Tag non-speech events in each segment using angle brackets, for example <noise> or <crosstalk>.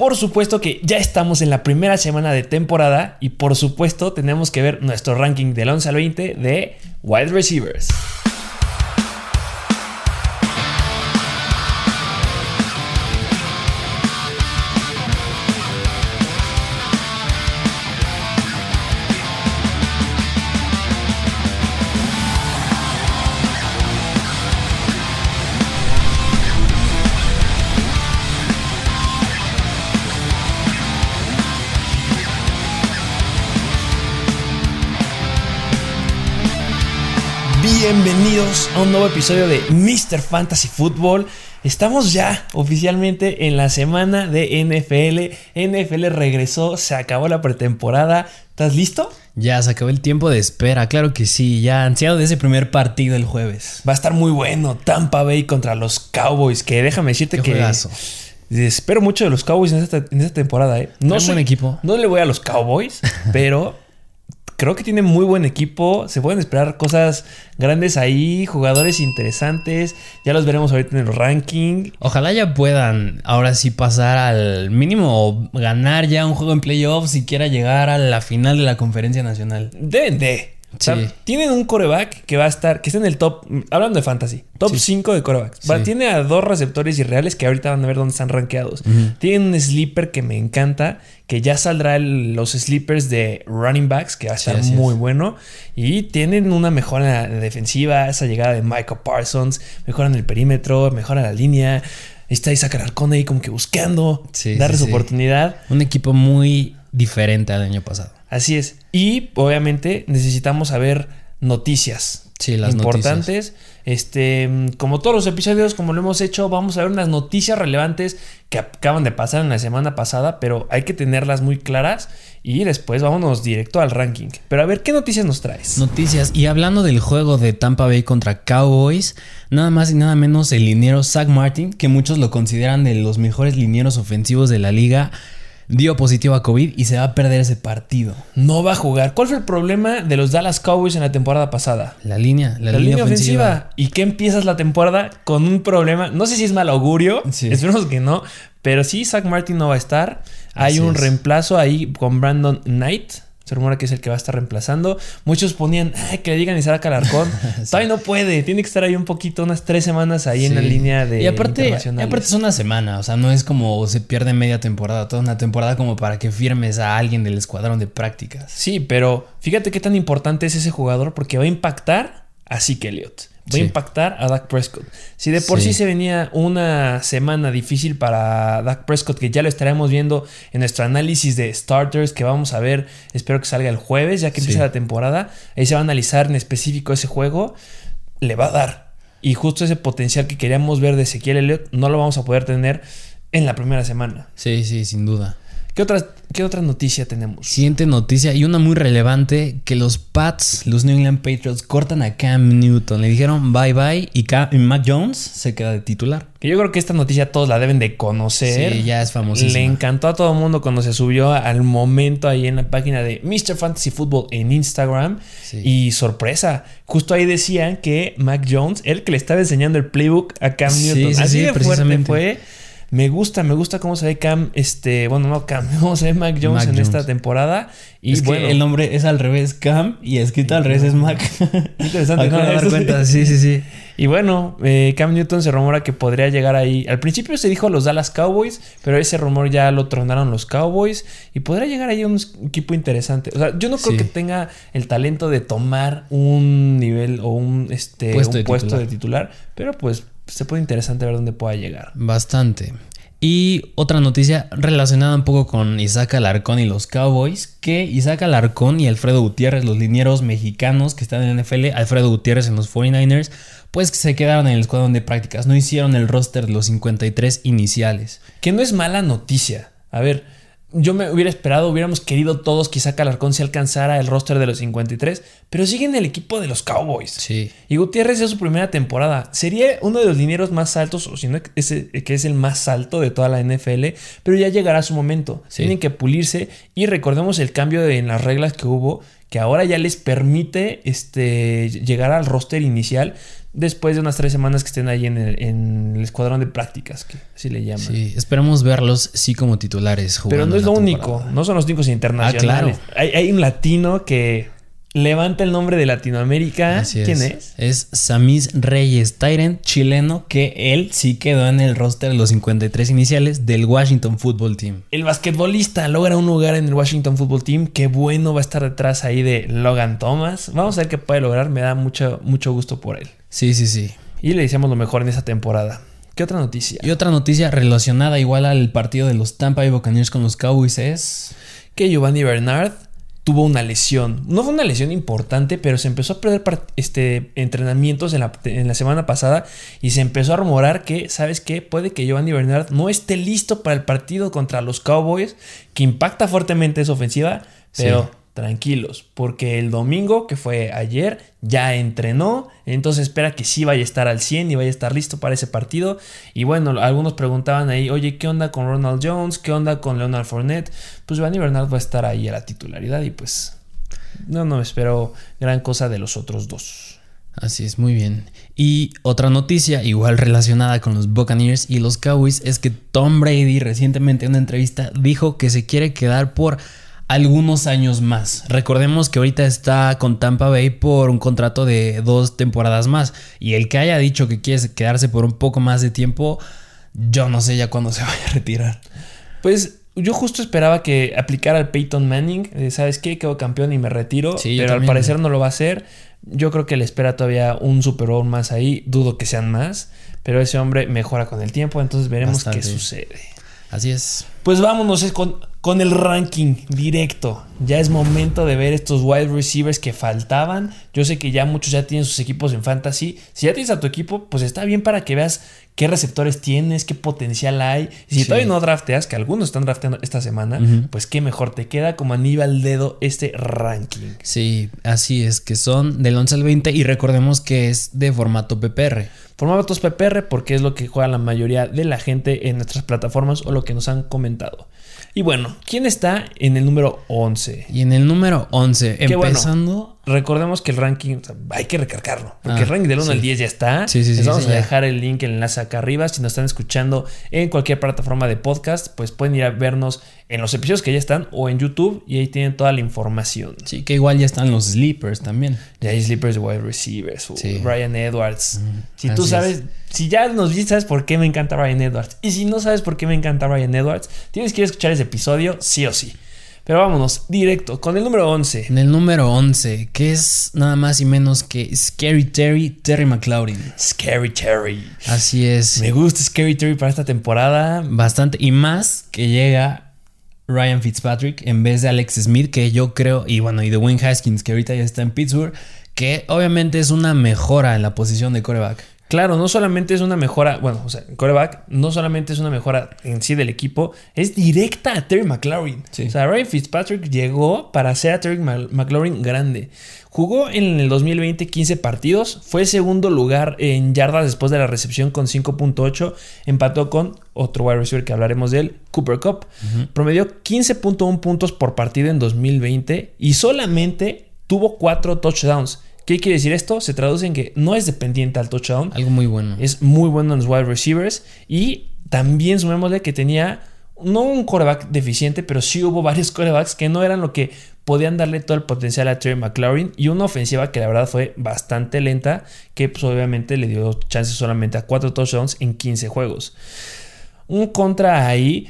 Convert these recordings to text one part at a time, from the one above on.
Por supuesto que ya estamos en la primera semana de temporada y por supuesto tenemos que ver nuestro ranking del 11 al 20 de wide receivers. A un nuevo episodio de Mr. Fantasy Football. Estamos ya oficialmente en la semana de NFL. NFL regresó, se acabó la pretemporada. ¿Estás listo? Ya se acabó el tiempo de espera, claro que sí, ya ansiado de ese primer partido el jueves. Va a estar muy bueno. Tampa Bay contra los Cowboys, que déjame decirte Qué que juegazo. espero mucho de los Cowboys en esta, en esta temporada. ¿eh? No Traen buen equipo. No le voy a los Cowboys, <laughs> pero creo que tienen muy buen equipo. Se pueden esperar cosas grandes ahí, jugadores interesantes. Ya los veremos ahorita en el ranking. Ojalá ya puedan ahora sí pasar al mínimo ganar ya un juego en playoffs y quiera llegar a la final de la conferencia nacional. Deben de. O sea, Sí. tienen un coreback que va a estar, que está en el top, hablando de fantasy, top Sí. 5 de corebacks. Sí. tiene a dos receptores irreales que ahorita van a ver dónde están rankeados. Tienen un sleeper que me encanta, que ya saldrá el- los sleepers de running backs, que va a estar muy es. bueno. Y tienen una mejora defensiva, esa llegada de Michael Parsons, mejoran el perímetro, mejoran la línea. Está Isaac Alarcón ahí como que buscando darle su oportunidad. Un equipo muy diferente al año pasado. Así es. Y obviamente necesitamos saber noticias. Sí, las importantes. Este, como todos los episodios, como lo hemos hecho, vamos a ver unas noticias relevantes que acaban de pasar en la semana pasada, pero hay que tenerlas muy claras y después vámonos directo al ranking. Pero a ver, ¿qué noticias nos traes? Noticias. Y hablando del juego de Tampa Bay contra Cowboys, nada más y nada menos el liniero Zach Martin, que muchos lo consideran de los mejores linieros ofensivos de la liga, dio positivo a COVID y se va a perder ese partido. No va a jugar. ¿Cuál fue el problema de los Dallas Cowboys en la temporada pasada? La línea, la, La, línea, línea ofensiva. ofensiva. ¿Y qué empiezas la temporada con un problema? No sé si es mal augurio. Sí. Esperemos que no. Pero sí, Zach Martin no va a estar. Hay Así un es. reemplazo ahí con Brandon Knight. Se rumora que es el que va a estar reemplazando. Muchos ponían "Ay, que le digan Isaac Alarcón. <laughs> Todavía no puede. Tiene que estar ahí un poquito, unas tres semanas ahí en la Sí. línea de y aparte, y aparte es una semana, o sea, no es como se pierde media temporada, toda una temporada como para que firmes a alguien del escuadrón de prácticas. Sí, pero fíjate qué tan importante es ese jugador porque va a impactar a Zeke Elliott. Va Sí. a impactar a Dak Prescott. Si de por sí. Sí. se venía una semana difícil para Dak Prescott, que ya lo estaremos viendo en nuestro análisis de starters que vamos a ver, espero que salga el jueves, ya que Sí. empieza la temporada. Ahí se va a analizar en específico ese juego. Le va a dar. Y justo ese potencial que queríamos ver de Ezequiel Elliott no lo vamos a poder tener en la primera semana. Sí, sí, sin duda. ¿Qué otra, qué otra noticia tenemos? Siguiente noticia y una muy relevante, que los Pats, los New England Patriots, cortan a Cam Newton. Le dijeron bye bye y, Cam- y Mac Jones se queda de titular. Que yo creo que esta noticia todos la deben de conocer. Sí, ya es famosísima. Le encantó a todo el mundo cuando se subió al momento ahí en la página de Mr. Fantasy Football en Instagram. Sí. Y sorpresa, justo ahí decían que Mac Jones, el que le estaba enseñando el playbook a Cam Newton. sí, Así sí, de fuerte fue. Me gusta, me gusta cómo se ve Cam, este, bueno, no Cam, <laughs> cómo se ve Mac Jones Mac en Jones. esta temporada. Y es bueno, que el nombre es al revés, Cam, y escrito al revés es Mac. <laughs> Interesante, ¿no? dar cuenta, sí, sí, sí. Y bueno, eh, Cam Newton se rumora que podría llegar ahí. Al principio se dijo los Dallas Cowboys, pero ese rumor ya lo tronaron los Cowboys y podría llegar ahí a un equipo interesante. O sea, yo no creo Sí. que tenga el talento de tomar un nivel o un, este, Puesto un de puesto titular. de titular, pero pues se puede interesante ver dónde pueda llegar. Bastante. Y otra noticia relacionada un poco con Isaac Alarcón y los Cowboys, que Isaac Alarcón y Alfredo Gutiérrez, los linieros mexicanos que están en NFL, Alfredo Gutiérrez en los 49ers, pues se quedaron en el escuadrón de prácticas, no hicieron el roster de los 53 iniciales. Que no es mala noticia. A ver, yo me hubiera esperado, hubiéramos querido todos que Isaac Alarcón se alcanzara el roster de los 53, pero sigue en el equipo de los Cowboys. Sí. Y Gutiérrez es su primera temporada. Sería uno de los linieros más altos, o si no, que es el más alto de toda la NFL, pero ya llegará su momento. Sí. Tienen que pulirse y recordemos el cambio de- en las reglas que hubo, que ahora ya les permite este, llegar al roster inicial después de unas tres semanas que estén ahí en el, en el escuadrón de prácticas, que así le llaman. Sí, esperemos verlos sí como titulares. Pero jugando no es lo único, no son los únicos internacionales. Ah, hay, hay un latino que levanta el nombre de Latinoamérica. Así ¿Quién es? Es Samis Reyes, Tyrant chileno, que él sí quedó en el roster de los 53 iniciales del Washington Football Team. El basquetbolista logra un lugar en el Washington Football Team. Qué bueno va a estar detrás ahí de Logan Thomas. Vamos a ver qué puede lograr. Me da mucho, mucho gusto por él. Sí, sí, sí. Y le deseamos lo mejor en esa temporada. ¿Qué otra noticia? Y otra noticia relacionada igual al partido de los Tampa Bay Buccaneers con los Cowboys es... que Giovanni Bernard tuvo una lesión. No fue una lesión importante, pero se empezó a perder este, entrenamientos en la, en la semana pasada y se empezó a rumorar que, ¿sabes qué? Puede que Giovanni Bernard no esté listo para el partido contra los Cowboys, que impacta fuertemente esa ofensiva, pero... Sí. Tranquilos, porque el domingo, que fue ayer, ya entrenó, entonces espera que sí vaya a estar al 100 y vaya a estar listo para ese partido. Y bueno, algunos preguntaban ahí, oye, ¿qué onda con Ronald Jones? ¿Qué onda con Leonard Fournette? Pues Giovanni Bernard va a estar ahí a la titularidad y pues no, no espero gran cosa de los otros dos. Así es, muy bien. Y otra noticia, igual relacionada con los Buccaneers y los Cowboys, es que Tom Brady recientemente en una entrevista dijo que se quiere quedar por algunos años más. Recordemos que ahorita está con Tampa Bay por un contrato de dos temporadas más. Y el que haya dicho que quiere quedarse por un poco más de tiempo, yo no sé ya cuándo se <laughs> vaya a retirar. Pues yo justo esperaba que aplicara el Peyton Manning, ¿sabes qué? Quedo campeón y me retiro, Sí, pero al parecer no lo va a hacer. Yo creo que le espera todavía un Super Bowl más ahí, dudo que sean más, pero ese hombre mejora con el tiempo, entonces veremos qué sucede. Así es. Pues vámonos con, con el ranking directo. Ya es momento de ver estos wide receivers que faltaban. Yo sé que ya muchos ya tienen sus equipos en fantasy. Si ya tienes a tu equipo, pues está bien para que veas qué receptores tienes, qué potencial hay. Y si Sí. todavía no drafteas, que algunos están drafteando esta semana, pues qué mejor te queda como anillo al dedo este ranking. Sí, así es, que son del 11 al 20 y recordemos que es de formato PPR. Formatos PPR porque es lo que juega la mayoría de la gente en nuestras plataformas o lo que nos han comentado. Y bueno, ¿quién está en el número 11? Y en el número 11, Qué bueno. Recordemos que el ranking o sea, hay que recargarlo. Porque Ah, el ranking del 1 sí. al 10 ya está. Sí, sí, sí, Les vamos sí, a dejar el link, el enlace acá arriba. Si nos están escuchando en cualquier plataforma de podcast, pues pueden ir a vernos en los episodios que ya están o en YouTube y ahí tienen toda la información. Sí, que igual ya están los sleepers también. Ya hay sleepers de wide receivers. uh, Sí. Brian Edwards. Si tú es. sabes, si ya nos viste, sabes por qué me encanta Brian Edwards. Y si no sabes por qué me encanta Brian Edwards, tienes que ir a escuchar ese episodio, sí o sí. Pero vámonos, directo, con el número 11. En el número 11, que es nada más y menos que Scary Terry, Terry McLaurin. Scary Terry. Así es. Me gusta Scary Terry para esta temporada. Bastante. Y más que llega Ryan Fitzpatrick en vez de Alex Smith, que yo creo, y bueno, y de Wayne Haskins, que ahorita ya está en Pittsburgh, que obviamente es una mejora en la posición de coreback. Claro, no solamente es una mejora, bueno, o sea, coreback, no solamente es una mejora en sí del equipo, es directa a Terry McLaurin. Sí. O sea, Ryan Fitzpatrick llegó para hacer a Terry McLaurin grande. Jugó en el 2020 15 partidos, fue segundo lugar en yardas después de la recepción con 5.8, empató con otro wide receiver que hablaremos de él, Cooper Cup. Promedió 15.1 puntos por partido en 2020 y solamente tuvo 4 touchdowns. ¿Qué quiere decir esto? Se traduce en que no es dependiente al touchdown, Algo muy bueno. es muy bueno en los wide receivers. Y también sumémosle que tenía no un coreback deficiente, pero sí hubo varios <laughs> corebacks que no eran lo que podían darle todo el potencial a Terry McLaurin. Y una ofensiva que la verdad fue bastante lenta, que pues obviamente le dio chances solamente a 4 touchdowns en 15 juegos. Un contra ahí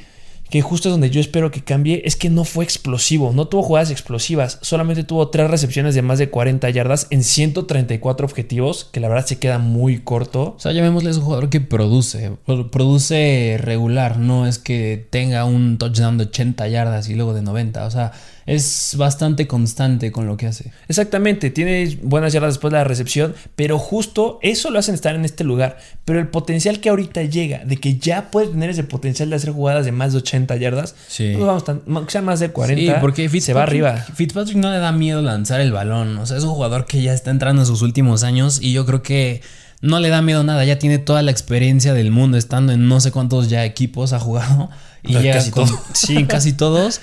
que justo es donde yo espero que cambie, es que no fue explosivo, no tuvo jugadas explosivas, solamente tuvo tres recepciones de más de 40 yardas en 134 objetivos, que la verdad se queda muy corto. O sea, llamémosle es un jugador que produce, pro- produce regular, no es que tenga un touchdown de 80 yardas y luego de 90, o sea, es bastante constante con lo que hace. Exactamente, tiene buenas yardas después de la recepción, pero justo eso lo hacen estar en este lugar. Pero el potencial que ahorita llega, de que ya puede tener ese potencial de hacer jugadas de más de 80 yardas, Sí. no vamos tan, sea más de 40, Sí, porque Fitzpatrick, se va arriba. Fitzpatrick no le da miedo lanzar el balón. O sea, es un jugador que ya está entrando en sus últimos años y yo creo que no le da miedo nada. Ya tiene toda la experiencia del mundo estando en no sé cuántos ya equipos ha jugado. Y Casi con, todos. <laughs> Sí, en casi todos.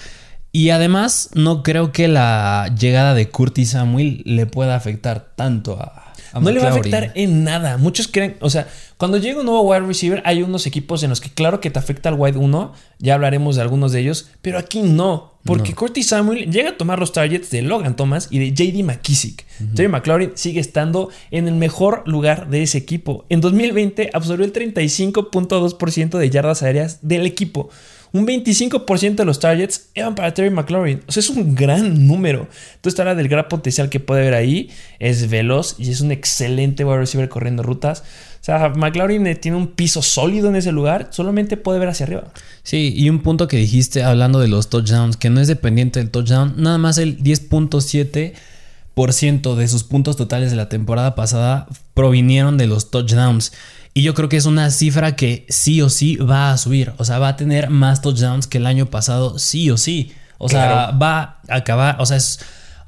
Y además, no creo que la llegada de Curtis Samuel le pueda afectar tanto a. A no le va a afectar en nada. Muchos creen, o sea, cuando llega un nuevo wide receiver, hay unos equipos en los que claro que te afecta el wide 1, ya hablaremos de algunos de ellos, pero aquí no. Porque Curtis Samuel llega a tomar los targets de Logan Thomas y de JD McKissick. Terry McLaurin sigue estando en el mejor lugar de ese equipo. En 2020 absorbió el 35.2% de yardas aéreas del equipo. Un 25% de los targets eran para Terry McLaurin. O sea, es un gran número. Entonces, habla del gran potencial que puede haber ahí. Es veloz y es un excelente wide receiver corriendo rutas. O sea, McLaurin eh, tiene un piso sólido en ese lugar. Solamente puede ver hacia arriba. Sí, y un punto que dijiste hablando de los touchdowns, que no es dependiente del touchdown, nada más el 10.7% de sus puntos totales de la temporada pasada provinieron de los touchdowns. Y yo creo que es una cifra que sí o sí va a subir. O sea, va a tener más touchdowns que el año pasado, sí o sí. O sea, va a acabar, o sea, es,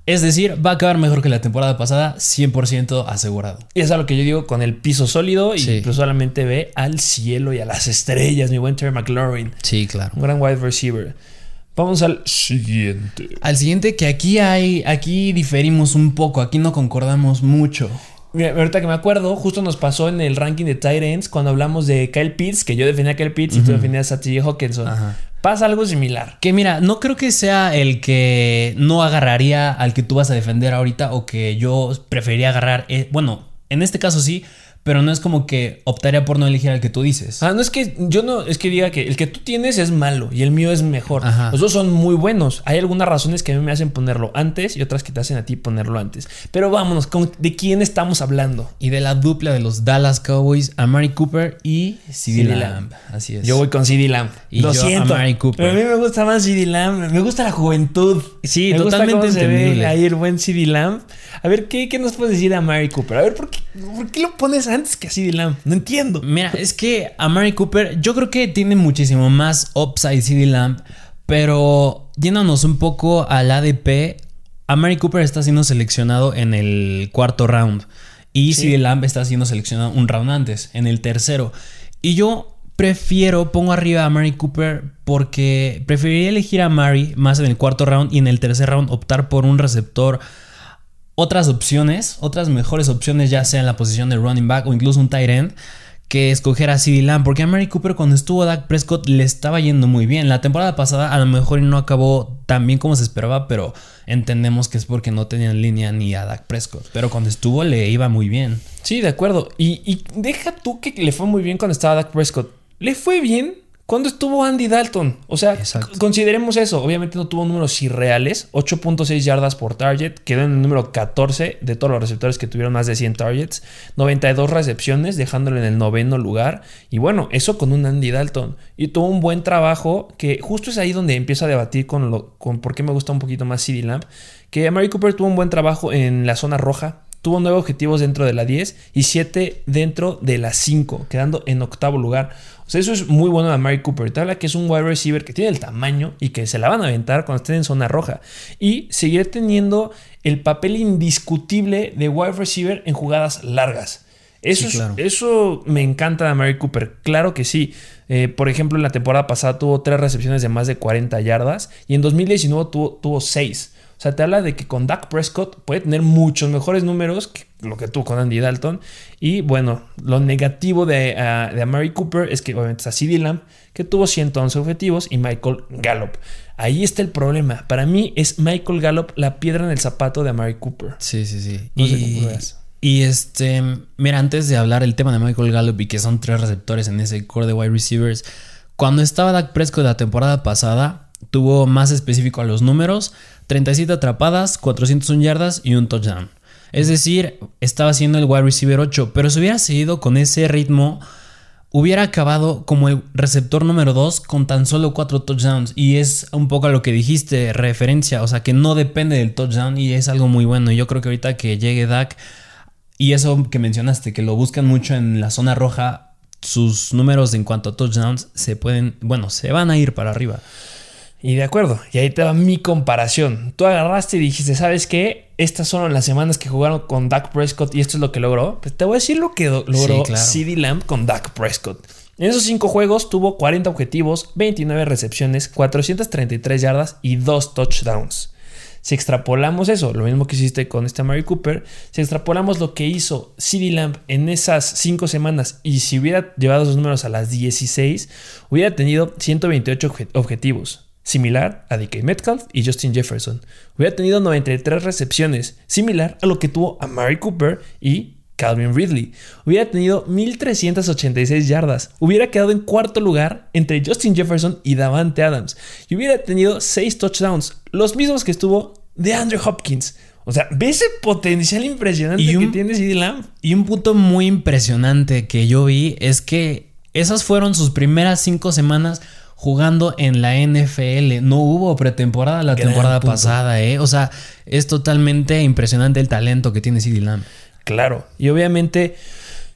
es decir, va a acabar mejor que la temporada pasada, 100% asegurado. Y es a lo que yo digo con el piso sólido. Y Sí. pues solamente ve al cielo y a las estrellas, mi buen Terry McLaurin. Sí, claro. Un gran wide receiver. Vamos al siguiente. Al siguiente que aquí hay, aquí diferimos un poco, aquí no concordamos mucho. Mira, ahorita que me acuerdo, justo nos pasó en el ranking de tight ends cuando hablamos de Kyle Pitts, que yo defendía a Kyle Pitts y tú defendías a TJ Hawkinson. Ajá. Pasa algo similar. Que mira, no creo que sea el que no agarraría al que tú vas a defender ahorita o que yo preferiría agarrar. eh, bueno, en este caso sí, pero no es como que optaría por no elegir al que tú dices. Ah, no es que yo no, es que diga que el que tú tienes es malo y el mío es mejor. Ajá. Los dos son muy buenos. Hay algunas razones que a mí me hacen ponerlo antes y otras que te hacen a ti ponerlo antes. Pero vámonos, ¿con- ¿de quién estamos hablando? Y de la dupla de los Dallas Cowboys, Amari Cooper y CD CD Lamb. Así es. Yo voy con CD Lamb. Y Lo yo a siento. Amari Cooper. Pero a mí me gusta más CD Lamb. Me gusta la juventud. Sí, me gusta totalmente cómo se ve entendible. ahí el buen CD Lamb. A ver, ¿qué, qué nos puedes decir de Amari Cooper? A ver, ¿por qué, por qué lo pones antes que a CD Lamb? No entiendo. Mira, es que a Mary Cooper yo creo que tiene muchísimo más upside CD Lamb, pero yéndonos un poco al ADP, a Mary Cooper está siendo seleccionado en el cuarto round y Sí. CD Lamb está siendo seleccionado un round antes, en el tercero. Y yo prefiero, pongo arriba a Mary Cooper porque preferiría elegir a Mary más en el cuarto round y en el tercer round optar por un receptor otras opciones, otras mejores opciones, ya sea en la posición de running back o incluso un tight end, que escoger a CeeDee Lamb, porque a Mary Cooper cuando estuvo Dak Prescott le estaba yendo muy bien. La temporada pasada a lo mejor no acabó tan bien como se esperaba, pero entendemos que es porque no tenían línea ni a Dak Prescott. Pero cuando estuvo le iba muy bien. Sí, de acuerdo. Y, y deja tú que le fue muy bien cuando estaba Dak Prescott. Le fue bien cuando estuvo Andy Dalton. O sea, Exacto. consideremos eso. Obviamente no tuvo números irreales. 8.6 yardas por target. Quedó en el número 14 de todos los receptores que tuvieron más de 100 targets. 92 recepciones, dejándolo en el noveno lugar. Y bueno, eso con un Andy Dalton. Y tuvo un buen trabajo que justo es ahí donde empiezo a debatir con, lo, con por qué me gusta un poquito más CD Lamb. Que Mary Cooper tuvo un buen trabajo en la zona roja. Tuvo nueve objetivos dentro de la 10 y 7 dentro de la 5, quedando en octavo lugar. O sea, eso es muy bueno de Mary Cooper. Te habla que es un wide receiver que tiene el tamaño y que se la van a aventar cuando estén en zona roja. Y seguirá teniendo el papel indiscutible de wide receiver en jugadas largas. Eso, Sí, es- claro. eso me encanta de Mary Cooper. Claro que sí. Eh, por ejemplo, en la temporada pasada tuvo tres recepciones de más de 40 yardas y en 2019 tuvo, tuvo 6. O sea, te habla de que con Dak Prescott puede tener muchos mejores números que lo que tuvo con Andy Dalton. Y bueno, lo negativo de, ah, de Amari Cooper es que obviamente está CD Lamb, que tuvo 111 objetivos, y Michael Gallup. Ahí está el problema. Para mí es Michael Gallup la piedra en el zapato de Amari Cooper. Sí, sí, sí. No sé y, veas. y este, mira, antes de hablar el tema de Michael Gallup y que son tres receptores en ese core de wide receivers, cuando estaba Dak Prescott la temporada pasada, tuvo más específico a los números, 37 atrapadas, 401 yardas y un touchdown. Es decir, estaba siendo el wide receiver 8, pero si hubiera seguido con ese ritmo, hubiera acabado como el receptor número 2 con tan solo 4 touchdowns. Y es un poco a lo que dijiste, referencia, o sea que no depende del touchdown y es algo muy bueno. Yo creo que ahorita que llegue Dak y eso que mencionaste, que lo buscan mucho en la zona roja, sus números en cuanto a touchdowns se pueden, bueno, se van a ir para arriba. Y de acuerdo, y ahí te va mi comparación. Tú agarraste y dijiste, ¿sabes qué? Estas son las semanas que jugaron con Dak Prescott y esto es lo que logró. Pues te voy a decir lo que logró Sí, claro. CD Lamb con Dak Prescott. En esos cinco juegos tuvo 40 objetivos, 29 recepciones, 433 yardas y 2 touchdowns. si extrapolamos eso, lo mismo que hiciste con este Mary Cooper, si extrapolamos lo que hizo CD Lamb en esas 5 semanas y si hubiera llevado esos números a las 16, hubiera tenido 128 objetivos similar a DK Metcalf y Justin Jefferson. Hubiera tenido 93 recepciones, similar a lo que tuvo a Mary Cooper y Calvin Ridley. Hubiera tenido 1386 yardas. Hubiera quedado en cuarto lugar entre Justin Jefferson y Davante Adams. Y hubiera tenido 6 touchdowns, los mismos que estuvo de Andrew Hopkins. O sea, ve ese potencial impresionante que tiene CD Lamb. Y un punto muy impresionante que yo vi es que esas fueron sus primeras 5 semanas jugando en la NFL. No hubo pretemporada la temporada pasada, ¿eh? O sea, es totalmente impresionante el talento que tiene CD Lamb. Claro, y obviamente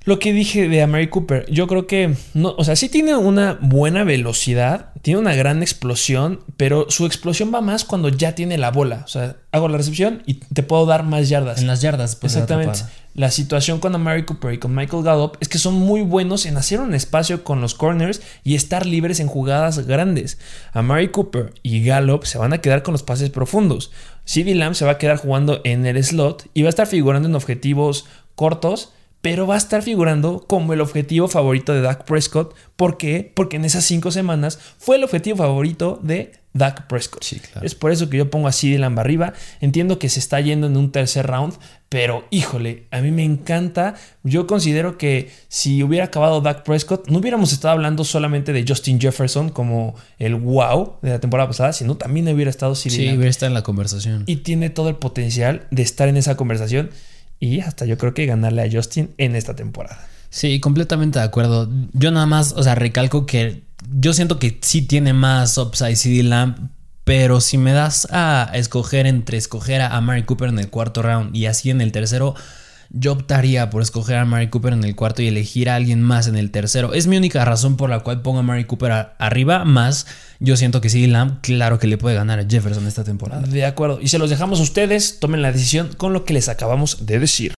lo que dije de Amari Cooper, yo creo que no, o sea, sí tiene una buena velocidad, tiene una gran explosión, pero su explosión va más cuando ya tiene la bola. O sea, hago la recepción y te puedo dar más yardas. En las yardas, pues. Exactamente. La situación con Amari Cooper y con Michael Gallup es que son muy buenos en hacer un espacio con los corners y estar libres en jugadas grandes. Amari Cooper y Gallup se van a quedar con los pases profundos. CD Lamb se va a quedar jugando en el slot y va a estar figurando en objetivos cortos pero va a estar figurando como el objetivo favorito de Dak Prescott. ¿Por qué? Porque en esas cinco semanas fue el objetivo favorito de Dak Prescott. Es por eso que yo pongo así de Lamb arriba. Entiendo que se está yendo en un tercer round, pero híjole, a mí me encanta. Yo considero que si hubiera acabado Dak Prescott, no hubiéramos estado hablando solamente de Justin Jefferson como el wow de la temporada pasada, sino también hubiera estado CD Sí, hubiera estado en la conversación. Y tiene todo el potencial de estar en esa conversación y hasta yo creo que ganarle a Justin en esta temporada. Sí, completamente de acuerdo. Yo nada más, o sea, recalco que yo siento que sí tiene más upside CD Lamb, pero si me das a escoger entre escoger a Mary Cooper en el cuarto round y así en el tercero, yo optaría por escoger a Mary Cooper en el cuarto y elegir a alguien más en el tercero. Es mi única razón por la cual pongo a Mary Cooper arriba, más yo siento que sí, Lamb, claro que le puede ganar a Jefferson esta temporada. De acuerdo, y se los dejamos a ustedes, tomen la decisión con lo que les acabamos de decir.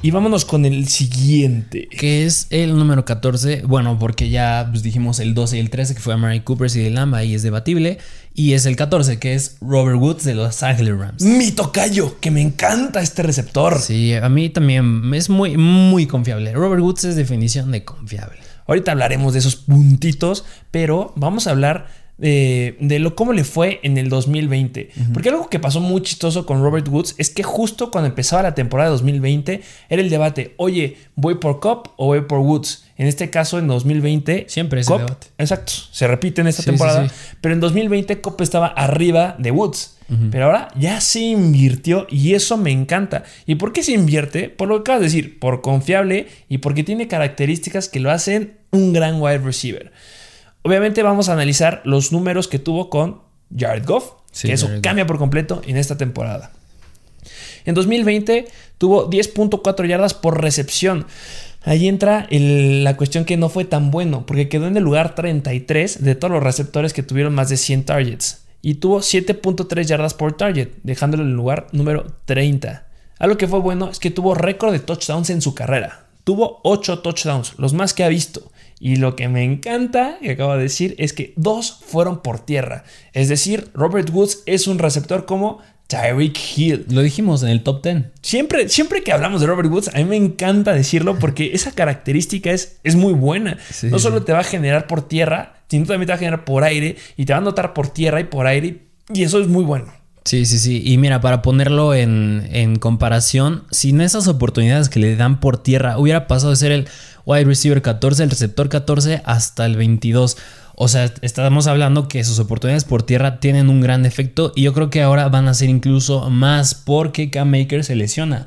Y vámonos con el siguiente. Que es el número 14. Bueno, porque ya pues, dijimos el 12 y el 13, que fue a Mary Cooper y de Lamba, y es debatible. Y es el 14, que es Robert Woods de los Angeles Rams. Mi tocayo, que me encanta este receptor. Sí, a mí también es muy, muy confiable. Robert Woods es definición de confiable. Ahorita hablaremos de esos puntitos, pero vamos a hablar de, lo cómo le fue en el 2020. Porque algo que pasó muy chistoso con Robert Woods es que justo cuando empezaba la temporada de 2020 era el debate, oye, ¿voy por Cup o voy por Woods? En este caso, en 2020... Siempre ese debate. Exacto, se repite en esta temporada. Pero en 2020 Cup estaba arriba de Woods. Pero ahora ya se invirtió y eso me encanta. ¿Y por qué se invierte? Por lo que acabas de decir, por confiable y porque tiene características que lo hacen un gran wide receiver. Obviamente vamos a analizar los números que tuvo con Jared Goff, que eso cambia por completo en esta temporada. En 2020 tuvo 10.4 yardas por recepción. Ahí entra la cuestión que no fue tan bueno, porque quedó en el lugar 33 de todos los receptores que tuvieron más de 100 targets. Y tuvo 7.3 yardas por target, dejándolo en el lugar número 30. Algo que fue bueno es que tuvo récord de touchdowns en su carrera. Tuvo 8 touchdowns, los más que ha visto. Y lo que me encanta, que acabo de decir, es que dos fueron por tierra. Es decir, Robert Woods es un receptor como Tyreek Hill. Lo dijimos en el top 10. Siempre, siempre que hablamos de Robert Woods, a mí me encanta decirlo porque esa característica es, es muy buena. no solo te va a generar por tierra, sino también te va a generar por aire y te va a notar por tierra y por aire. Y eso es muy bueno. Sí, sí, sí. Y mira, para ponerlo en, en comparación, sin esas oportunidades que le dan por tierra, hubiera pasado de ser el wide receiver 14, el receptor 14 hasta el 22. O sea, estamos hablando que sus oportunidades por tierra tienen un gran efecto y yo creo que ahora van a ser incluso más porque Cam Maker se lesiona.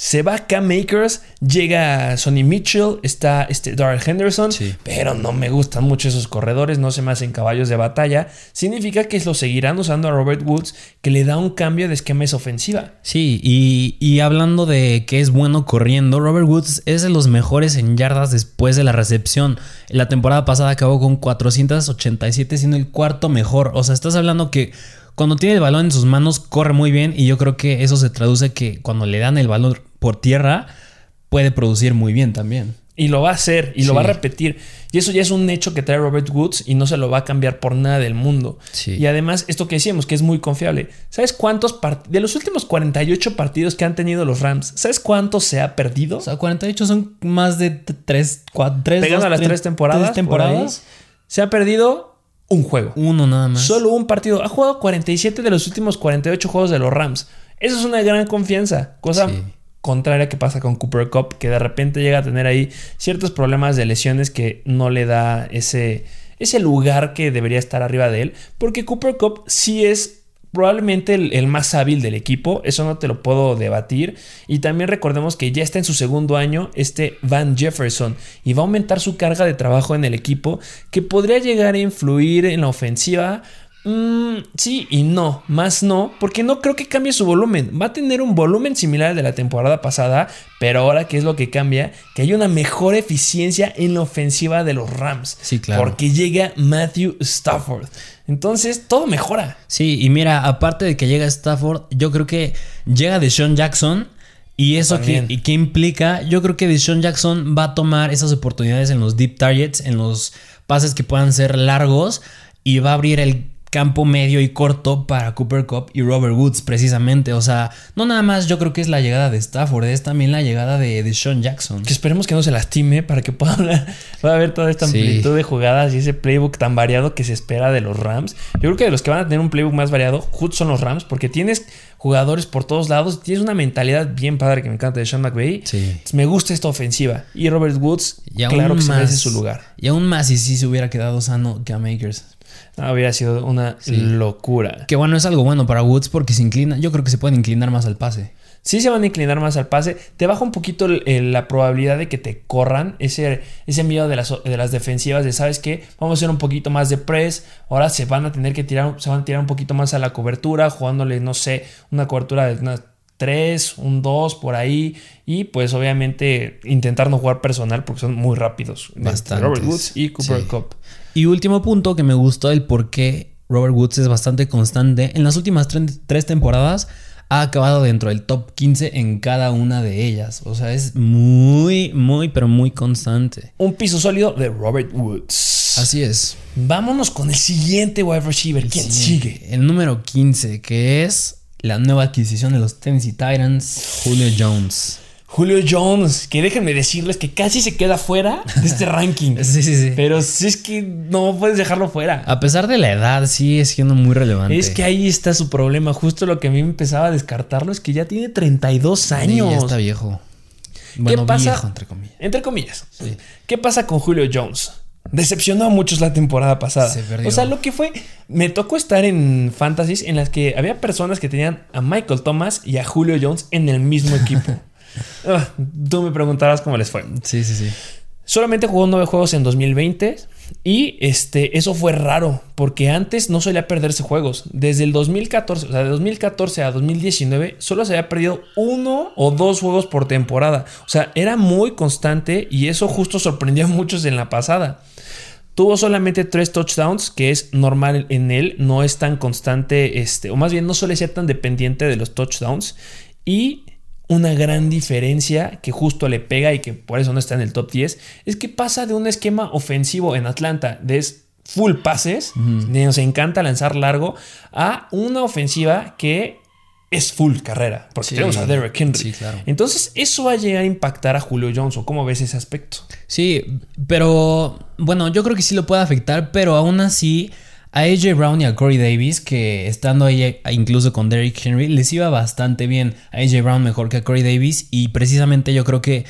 Se va Cam Makers, llega Sonny Mitchell, está este Darrell Henderson, pero no me gustan mucho esos corredores, no se me hacen caballos de batalla. Significa que lo seguirán usando a Robert Woods, que le da un cambio de esquema es ofensiva. Sí, y, y hablando de que es bueno corriendo, Robert Woods es de los mejores en yardas después de la recepción. La temporada pasada acabó con 487, siendo el cuarto mejor. O sea, estás hablando que cuando tiene el balón en sus manos corre muy bien y yo creo que eso se traduce que cuando le dan el balón por tierra puede producir muy bien también. Y lo va a hacer y lo va a repetir. Y eso ya es un hecho que trae Robert Woods y no se lo va a cambiar por nada del mundo. Sí. Y además, esto que decíamos, que es muy confiable. ¿Sabes cuántos part- de los últimos 48 partidos que han tenido los Rams, ¿sabes cuántos se ha perdido? O sea, 48 son más de 3, 4, 3, Pegando a las tres temporadas. temporadas. por ahí, se ha perdido un juego. Uno nada más. Solo un partido. Ha jugado 47 de los últimos 48 juegos de los Rams. Eso es una gran confianza. Cosa Sí. Contraria que pasa con Cooper Cup, que de repente llega a tener ahí ciertos problemas de lesiones que no le da ese, ese lugar que debería estar arriba de él. Porque Cooper Cup sí es probablemente el, el más hábil del equipo. Eso no te lo puedo debatir. Y también recordemos que ya está en su segundo año este Van Jefferson y va a aumentar su carga de trabajo en el equipo que podría llegar a influir en la ofensiva. Mm, sí y no, más no, porque no creo que cambie su volumen. Va a tener un volumen similar al de la temporada pasada, pero ahora, ¿qué es lo que cambia? Que hay una mejor eficiencia en la ofensiva de los Rams. Sí, claro. Porque llega Matthew Stafford. Entonces, todo mejora. Sí, y mira, aparte de que llega Stafford, yo creo que llega Deshaun Jackson. Y eso que, y qué implica, yo creo que Deshaun Jackson va a tomar esas oportunidades en los deep targets, en los pases que puedan ser largos, y va a abrir el campo medio y corto para Cooper Cup y Robert Woods precisamente. O sea, no nada más yo creo que es la llegada de Stafford, es también la llegada de Deshaun Jackson. Que esperemos que no se lastime para que pueda hablar. Haber toda esta Sí. amplitud de jugadas y ese playbook tan variado que se espera de los Rams. Yo creo que de los que van a tener un playbook más variado, justo son los Rams, porque tienes jugadores por todos lados. Tienes una mentalidad bien padre que me encanta de Sean McVay. Sí. Entonces, Me gusta esta ofensiva. Y Robert Woods, Y claro que se más- merece su lugar. Y aún más si sí se hubiera quedado sano Cam Akers. No, hubiera sido una Sí. locura. Que bueno, es algo bueno para Woods porque se inclina. Yo creo que se pueden inclinar más al pase. Sí se van a inclinar más al pase. Te baja un poquito el- el- la probabilidad de que te corran ese, ese miedo de las, de las defensivas de, ¿sabes qué? Vamos a hacer un poquito más de press. Ahora se van a tener que tirar, se van a tirar un poquito más a la cobertura, jugándole, no sé, una cobertura de unas 3, un 2 por ahí. Y pues obviamente intentar no jugar personal porque son muy rápidos. Bastantes. Robert Woods y Cooper Sí. Cup. Y último punto que me gustó el por qué Robert Woods es bastante constante. En las últimas tre- tres temporadas ha acabado dentro del top 15 en cada una de ellas. O sea, es muy, muy, pero muy constante. Un piso sólido de Robert Woods. Así es. Vámonos con el siguiente wide receiver. ¿Quién sigue? El número 15, que es la nueva adquisición de los Tennessee Titans, Julio Jones. Julio Jones, que déjenme decirles que casi se queda fuera de este <laughs> ranking. Sí, sí, sí. Pero si es que no puedes dejarlo fuera. A pesar de la edad, sigue siendo muy relevante. Es que ahí está su problema. Justo lo que a mí me empezaba a descartarlo es que ya tiene 32 Sí, años. ya está viejo. Bueno, pasa? viejo, entre comillas. Entre comillas. Sí. ¿Qué pasa con Julio Jones? Decepcionó a muchos la temporada pasada. Se perdió. O sea, lo que fue. Me tocó estar en fantasies en las que había personas que tenían a Michael Thomas y a Julio Jones en el mismo equipo. <laughs> Ah, tú me preguntarás cómo les fue. Sí, sí, sí. Solamente jugó nueve juegos en 2020 y este, eso fue raro porque antes no solía perderse juegos. Desde el 2014, o sea, de 2014 a 2019, solo se había perdido uno o dos juegos por temporada. O sea, era muy constante y eso justo sorprendió a muchos en la pasada. Tuvo solamente tres touchdowns, que es normal en él, no es tan constante, este, o más bien no suele ser tan dependiente de los touchdowns. Y una gran diferencia que justo le pega y que por eso no está en el top 10 es que pasa de un esquema ofensivo en Atlanta de es full pases, de nos encanta lanzar largo, a una ofensiva que es full carrera, porque Sí. tenemos a Derrick Henry. Sí, claro. Entonces, eso va a llegar a impactar a Julio Johnson. ¿Cómo ves ese aspecto? Sí, pero bueno, yo creo que sí lo puede afectar, pero aún así a AJ Brown y a Corey Davis, que estando ahí incluso con Derrick Henry, les iba bastante bien. A AJ Brown mejor que a Corey Davis y precisamente yo creo que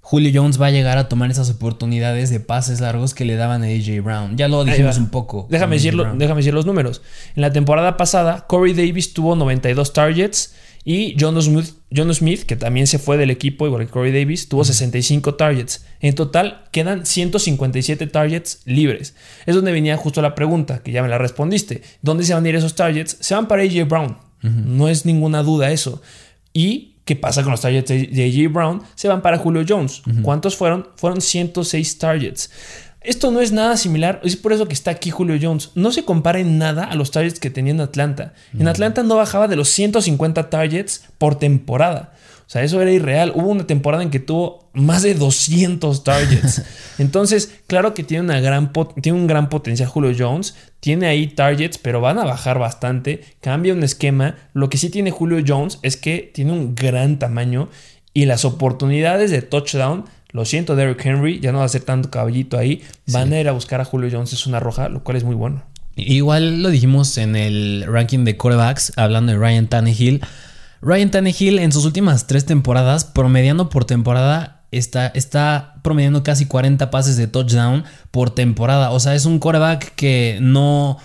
Julio Jones va a llegar a tomar esas oportunidades de pases largos que le daban a AJ Brown. Ya lo dijimos un poco. Déjame, Brown. déjame decir los números. En la temporada pasada, Corey Davis tuvo 92 targets y John Smith, John Smith, que también se fue del equipo, igual que Corey Davis, tuvo 65 targets. En total quedan 157 targets libres. Es donde venía justo la pregunta, que ya me la respondiste. ¿Dónde se van a ir esos targets? Se van para AJ Brown. No es ninguna duda eso. Y ¿Qué pasa con los targets de de AJ Brown? Se van para Julio Jones. ¿Cuántos fueron? Fueron 106 targets. Esto no es nada similar, es por eso que está aquí Julio Jones. No se compara en nada a los targets que tenía en Atlanta. En Atlanta no bajaba de los 150 targets por temporada. O O sea, eso era irreal. Hubo una temporada en que tuvo más de 200 targets. <laughs> Entonces, claro que tiene, una gran tiene un gran potencial Julio Jones. Tiene ahí targets, pero van a bajar bastante. Cambia un esquema. Lo que sí tiene Julio Jones es que tiene un gran tamaño y las oportunidades de touchdown. Lo siento, Derrick Henry, ya no va a ser tanto caballito ahí. Van a ir a buscar a Julio Jones, es una roja, lo cual es muy bueno. Igual lo dijimos en el ranking de quarterbacks, hablando de Ryan Tannehill. Ryan Tannehill en sus últimas tres temporadas, promediando por temporada, está, está promediando casi 40 pases de touchdown por temporada. O sea, es un quarterback que no,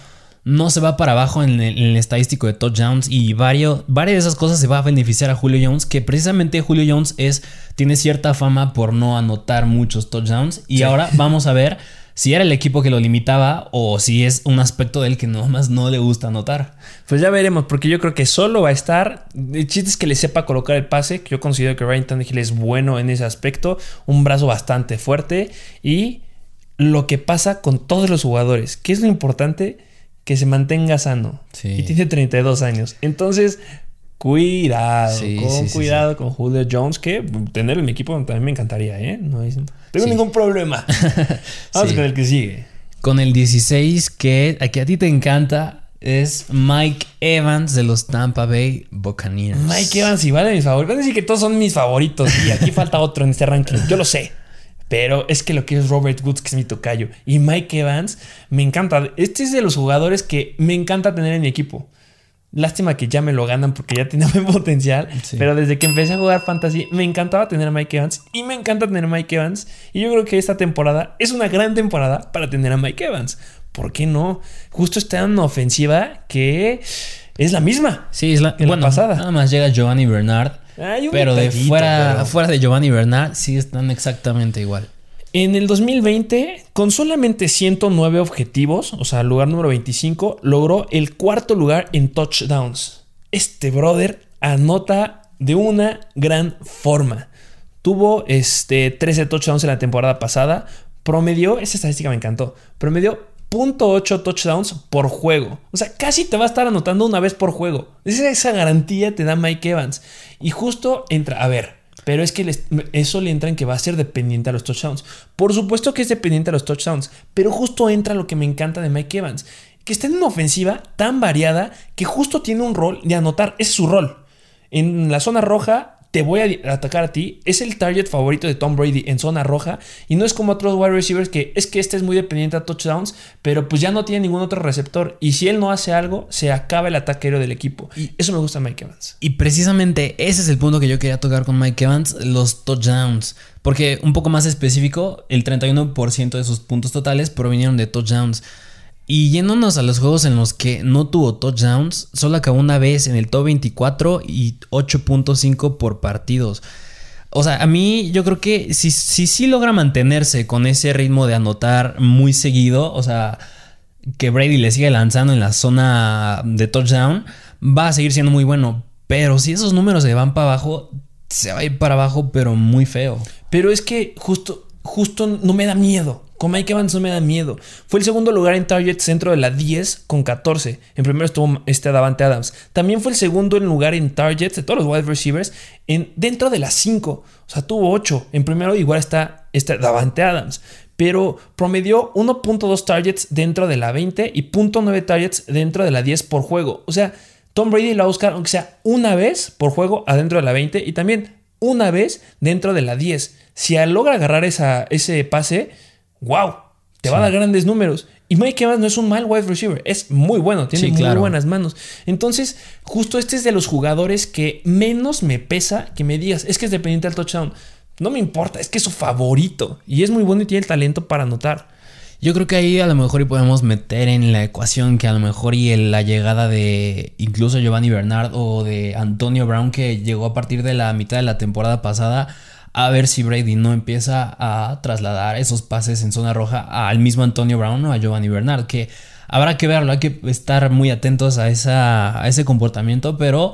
no se va para abajo en el, estadístico de touchdowns y varios, varias de esas cosas se va a beneficiar a Julio Jones, que precisamente Julio Jones es, tiene cierta fama por no anotar muchos touchdowns. Y ahora vamos a ver si era el equipo que lo limitaba o si es un aspecto de él que nomás no le gusta anotar. Pues ya veremos, porque yo creo que solo va a estar. El chiste es que le sepa colocar el pase, que yo considero que Ryan Tannehill es bueno en ese aspecto, un brazo bastante fuerte y lo que pasa con todos los jugadores, que es lo importante, que se mantenga sano. Y tiene 32 años. Entonces, Cuidado, con cuidado con Julio Jones, que tenerlo en mi equipo también me encantaría, ¿eh? No tengo ningún problema. <laughs> Vamos con el que sigue. Con el 16, que aquí a ti te encanta, es Mike Evans de los Tampa Bay Buccaneers. Mike Evans igual de mis favoritos. Van a decir que todos son mis favoritos y aquí falta otro en este ranking. Yo lo sé. Pero es que lo que es Robert Woods, que es mi tocayo, y Mike Evans, me encanta. Este es de los jugadores que me encanta tener en mi equipo. Lástima que ya me lo ganan porque ya tenía <laughs> buen potencial. Pero desde que empecé a jugar fantasy, me encantaba tener a Mike Evans. Y me encanta tener a Mike Evans. Y yo creo que esta temporada es una gran temporada para tener a Mike Evans. ¿Por qué no? Justo está en una ofensiva que es la misma. Sí, es la, pasada. Nada más llega Giovanni Bernard. Pero de fuera, fuera de Giovanni Bernard, sí están exactamente igual. En el 2020, con solamente 109 objetivos, o sea, lugar número 25, logró el cuarto lugar en touchdowns. Este brother anota de una gran forma. Tuvo este, 13 touchdowns en la temporada pasada. Promedió, esa estadística me encantó, promedió .8 touchdowns por juego. O sea, casi te va a estar anotando una vez por juego. Esa, garantía te da Mike Evans. Y justo entra, a ver, pero es que eso le entra en que va a ser dependiente a los touchdowns. Por supuesto que es dependiente a los touchdowns, pero justo entra lo que me encanta de Mike Evans, que está en una ofensiva tan variada que justo tiene un rol de anotar, es su rol. En la zona roja te voy a atacar a ti. Es el target favorito de Tom Brady en zona roja. Y no es como otros wide receivers que es que este es muy dependiente a touchdowns, pero pues ya no tiene ningún otro receptor. Y si él no hace algo, se acaba el ataque aéreo del equipo. Y eso me gusta Mike Evans. Y precisamente ese es el punto que yo quería tocar con Mike Evans, los touchdowns. Porque un poco más específico, el 31% de sus puntos totales provinieron de touchdowns. Y yéndonos a los juegos en los que no tuvo touchdowns, solo acabó una vez en el top 24 y 8.5 por partidos. O sea, a mí yo creo que si sí logra mantenerse con ese ritmo de anotar muy seguido, o sea, que Brady le sigue lanzando en la zona de touchdown, va a seguir siendo muy bueno. Pero si esos números se van para abajo, se va a ir para abajo, pero muy feo. Pero es que justo, justo no me da miedo. Con Mike Evans no me da miedo. Fue el segundo lugar en targets dentro de la 10 con 14. En primero estuvo este Davante Adams. También fue el segundo en lugar en targets de todos los wide receivers en, dentro de las 5. O sea, tuvo 8. En primero igual está este Davante Adams. Pero promedió 1.2 targets dentro de la 20 y 0.9 targets dentro de la 10 por juego. O sea, Tom Brady lo va a buscar aunque sea una vez por juego adentro de la 20 y también una vez dentro de la 10. Si logra agarrar esa, ese pase wow, te va a dar grandes números. Y Mike Evans no es un mal wide receiver, es muy bueno, tiene muy buenas manos. Entonces, justo este es de los jugadores que menos me pesa que me digas, es que es dependiente del touchdown. No me importa, es que es su favorito y es muy bueno y tiene el talento para anotar. Yo creo que ahí a lo mejor y podemos meter en la ecuación que a lo mejor y la llegada de incluso Giovanni Bernard o de Antonio Brown que llegó a partir de la mitad de la temporada pasada a ver si Brady no empieza a trasladar esos pases en zona roja al mismo Antonio Brown o a Giovanni Bernard, que habrá que verlo, hay que estar muy atentos a, a ese comportamiento, pero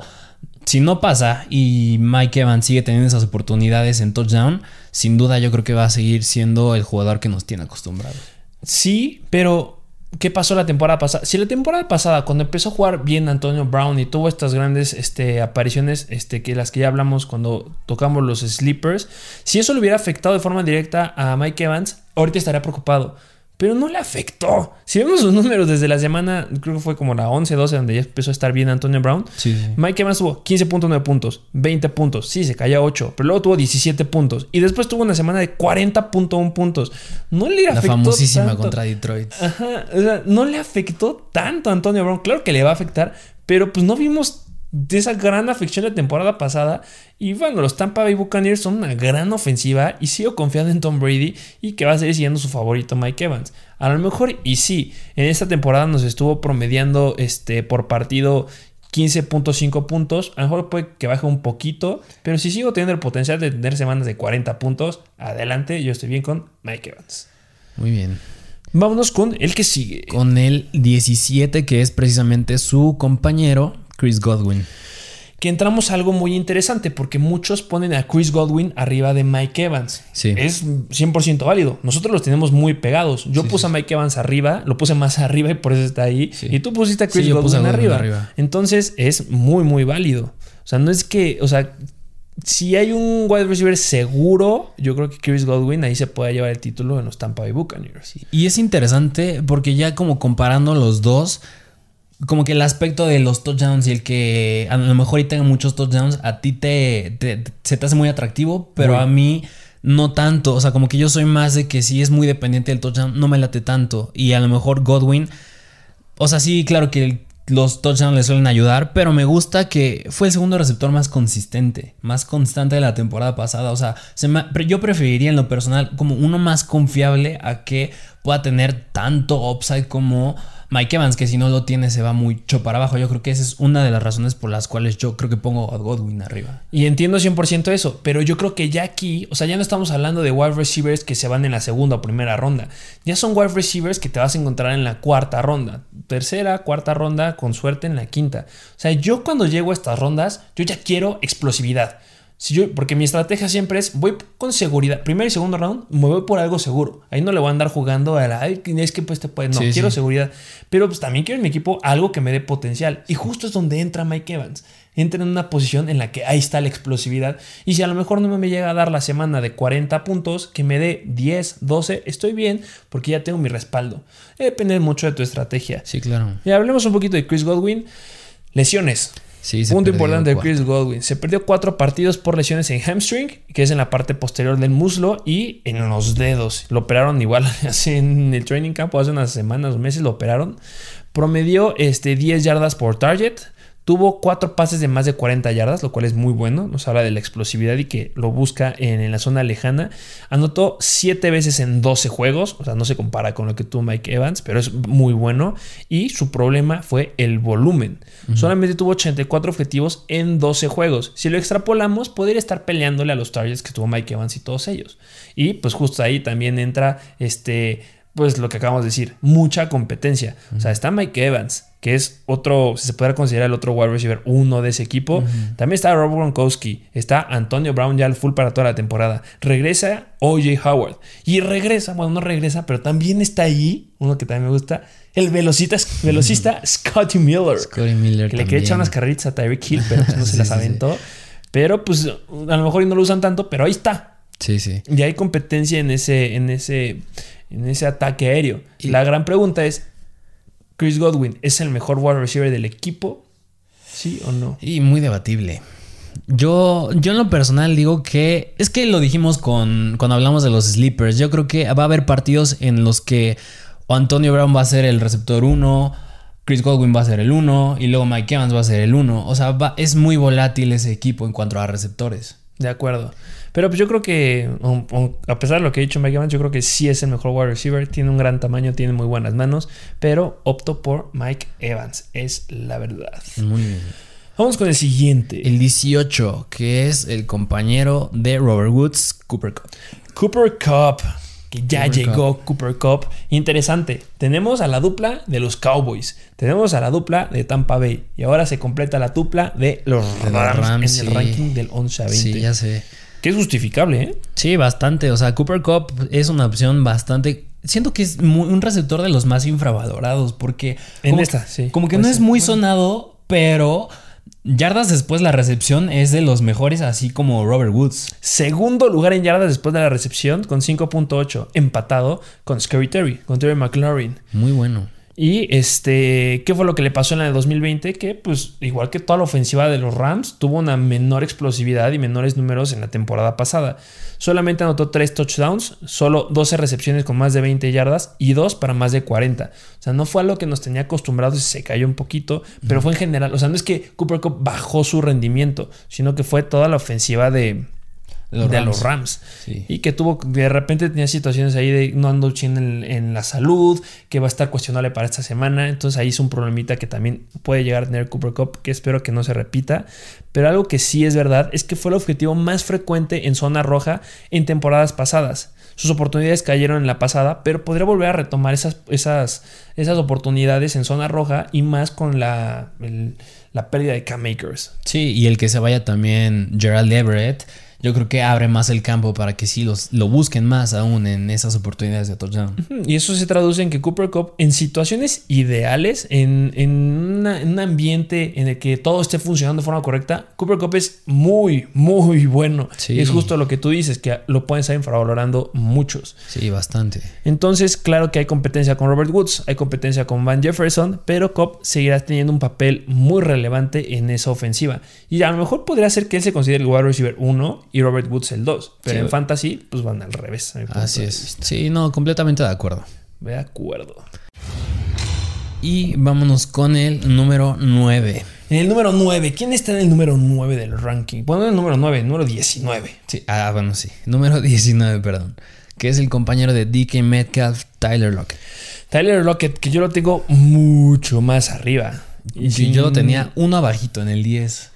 si no pasa y Mike Evans sigue teniendo esas oportunidades en touchdown, sin duda yo creo que va a seguir siendo el jugador que nos tiene acostumbrados. Sí, pero ¿qué pasó la temporada pasada? Si la temporada pasada, cuando empezó a jugar bien Antonio Brown y tuvo estas grandes este, apariciones, este, que las que ya hablamos cuando tocamos los sleepers, si eso le hubiera afectado de forma directa a Mike Evans, ahorita estaría preocupado pero no le afectó. Si vemos sus números desde la semana, creo que fue como la 11, 12, donde ya empezó a estar bien Antonio Brown. Mike Evans tuvo 15.9 puntos, 20 puntos, sí, se cayó a 8, pero luego tuvo 17 puntos y después tuvo una semana de 40.1 puntos. No le afectó. La famosísima contra Detroit. Ajá, o sea, no le afectó tanto a Antonio Brown. Claro que le va a afectar, pero pues no vimos de esa gran afección de temporada pasada. Y bueno, los Tampa Bay Buccaneers son una gran ofensiva y sigo confiando en Tom Brady y que va a seguir siendo su favorito Mike Evans. A lo mejor, y sí, en esta temporada nos estuvo promediando este, por partido 15.5 puntos. A lo mejor puede que baje un poquito, pero si sigo teniendo el potencial de tener semanas de 40 puntos, adelante, yo estoy bien con Mike Evans. Muy bien. Vámonos con el que sigue. Con el 17, que es precisamente su compañero, Chris Godwin. Que entramos a algo muy interesante porque muchos ponen a Chris Godwin arriba de Mike Evans. Sí. Es 100% válido. Nosotros los tenemos muy pegados. Yo puse a Mike Evans arriba, lo puse más <laughs> arriba y por eso está ahí. Y tú pusiste a Chris Godwin, arriba. Entonces es muy, muy válido. O sea, no es que, o sea, si hay un wide receiver seguro, yo creo que Chris Godwin ahí se puede llevar el título en los Tampa Bay Buccaneers. Y es interesante porque ya como comparando los dos, como que el aspecto de los touchdowns y el que a lo mejor y tenga muchos touchdowns, a ti te, se te hace muy atractivo, pero a mí no tanto. O sea, como que yo soy más de que si es muy dependiente del touchdown, no me late tanto. Y a lo mejor Godwin, o sea, sí, claro que los touchdowns le suelen ayudar, pero me gusta que fue el segundo receptor más consistente, más constante de la temporada pasada. O sea, se yo preferiría en lo personal como uno más confiable a que pueda tener tanto upside como Mike Evans, que si no lo tiene se va mucho para abajo. Yo creo que esa es una de las razones por las cuales yo creo que pongo a Godwin arriba. Y entiendo 100% eso, pero yo creo que ya aquí, o sea, ya no estamos hablando de wide receivers que se van en la segunda o primera ronda. Ya son wide receivers que te vas a encontrar en la cuarta ronda, tercera, cuarta ronda, con suerte en la quinta. O sea, yo cuando llego a estas rondas, yo ya quiero explosividad. Si yo, porque mi estrategia siempre es, voy con seguridad. Primer y segundo round, me voy por algo seguro. Ahí no le voy a andar jugando a la, ay, es que pues te puede. No, quiero seguridad. Pero pues también quiero en mi equipo algo que me dé potencial. Y justo es donde entra Mike Evans. Entra en una posición en la que ahí está la explosividad. Y si a lo mejor no me llega a dar la semana de 40 puntos, que me dé 10, 12, estoy bien porque ya tengo mi respaldo. Depende mucho de tu estrategia. Sí, claro. Y hablemos un poquito de Chris Godwin. Lesiones. Punto importante de Chris Godwin. Se perdió cuatro partidos por lesiones en hamstring, que es en la parte posterior del muslo y en los dedos. Lo operaron igual <laughs> así en el training camp, hace unas semanas o meses lo operaron. Promedió este, 10 yardas por target. Tuvo cuatro pases de más de 40 yardas, lo cual es muy bueno. Nos habla de la explosividad y que lo busca en, la zona lejana. Anotó siete veces en 12 juegos, o sea, no se compara con lo que tuvo Mike Evans, pero es muy bueno. Y su problema fue el volumen. Solamente tuvo 84 objetivos en 12 juegos. Si lo extrapolamos, podría estar peleándole a los targets que tuvo Mike Evans y todos ellos. Y pues justo ahí también entra este pues lo que acabamos de decir, mucha competencia. O sea, está Mike Evans, que es otro, se puede considerar el otro wide receiver uno de ese equipo. También está Rob Gronkowski, está Antonio Brown ya al full para toda la temporada. Regresa OJ Howard y regresa, bueno, no regresa, pero también está ahí, uno que también me gusta, el velocista, velocista Scotty Miller. Scotty Miller. Que le quería echar unas carritas a Tyreek Hill, pero pues no <laughs> se las aventó. Pero pues a lo mejor no lo usan tanto, pero ahí está. Sí, sí. Y hay competencia en ese, en ese, en ese ataque aéreo. la gran pregunta es, ¿Chris Godwin es el mejor wide receiver del equipo? ¿Sí o no? Y muy debatible. Yo, yo en lo personal digo que es que lo dijimos con, cuando hablamos de los sleepers. Yo creo que va a haber partidos en los que Antonio Brown va a ser el receptor 1, Chris Godwin va a ser el 1 y luego Mike Evans va a ser el 1. O sea, es muy volátil ese equipo en cuanto a receptores. De acuerdo. Pero pues yo creo que, a pesar de lo que he dicho Mike Evans, yo creo que sí es el mejor wide receiver. Tiene un gran tamaño, tiene muy buenas manos. Pero opto por Mike Evans. Es la verdad. Muy bien. Vamos con el siguiente. El 18, que es el compañero de Robert Woods, Cooper Cup. Cooper Cup. Que ya llegó Cooper Cup. Interesante. Tenemos a la dupla de los Cowboys. Tenemos a la dupla de Tampa Bay. Y ahora se completa la dupla de los Rams, en el ranking del 11 a 20. Sí, ya sé. Que es justificable, ¿eh? Sí, bastante. O sea, Cooper Cup es una opción bastante siento que es muy- un receptor de los más infravalorados porque En como, esta, sí. como que no es muy Bueno. sonado, pero yardas después la recepción es de los mejores, así como Robert Woods. Segundo lugar en yardas después de la recepción con 5.8, empatado con Scary Terry, con Terry McLaurin. Muy bueno. Y este, ¿qué fue lo que le pasó en la de 2020? Que pues igual que toda la ofensiva de los Rams, tuvo una menor explosividad y menores números en la temporada pasada. Solamente anotó 3 touchdowns, solo 12 recepciones con más de 20 yardas y 2 para más de 40. O sea, no fue algo que nos tenía acostumbrados y se cayó un poquito, pero fue en general. O sea, no es que Cooper Cup bajó su rendimiento, sino que fue toda la ofensiva De los de Rams. los Rams. Sí. Y que tuvo, de repente tenía situaciones ahí de no ando chin en, en la salud, que va a estar cuestionable para esta semana. Entonces ahí es un problemita que también puede llegar a tener Cooper Cup, que espero que no se repita. Pero algo que sí es verdad es que fue el objetivo más frecuente en zona roja en temporadas pasadas. Sus oportunidades cayeron en la pasada, pero podría volver a retomar esas, esas, esas oportunidades en zona roja y más con la, el- la pérdida de K-Makers. Sí, y el que se vaya también Gerald Everett, yo creo que abre más el campo para que sí los, lo busquen más aún en esas oportunidades de touchdown. Y eso se traduce en que Cooper Cup, en situaciones ideales, en, en una- en un ambiente en el que todo esté funcionando de forma correcta, Cooper Cup es muy, muy bueno. Sí. Y es justo lo que tú dices, que lo pueden estar infravalorando muchos. Sí, bastante. Entonces, claro que hay competencia con Robert Woods, hay competencia con Van Jefferson, pero Cobb seguirá teniendo un papel muy relevante en esa ofensiva. Y a lo mejor podría ser que él se considere el wide receiver 1 y Robert Woods el 2, pero Sí. en fantasy, pues van al revés. Así es. Sí, no, completamente de acuerdo. De acuerdo. Y vámonos con el número 9. En el número 9, ¿quién está en el número 9 del ranking? Bueno, en el número 9, el número 19. Sí, ah, bueno, sí. Número <laughs> 19, perdón. Que es el compañero de DK Metcalf, Tyler Lockett. Tyler Lockett, que yo lo tengo mucho más arriba. Y yo lo tenía uno abajito en el 10.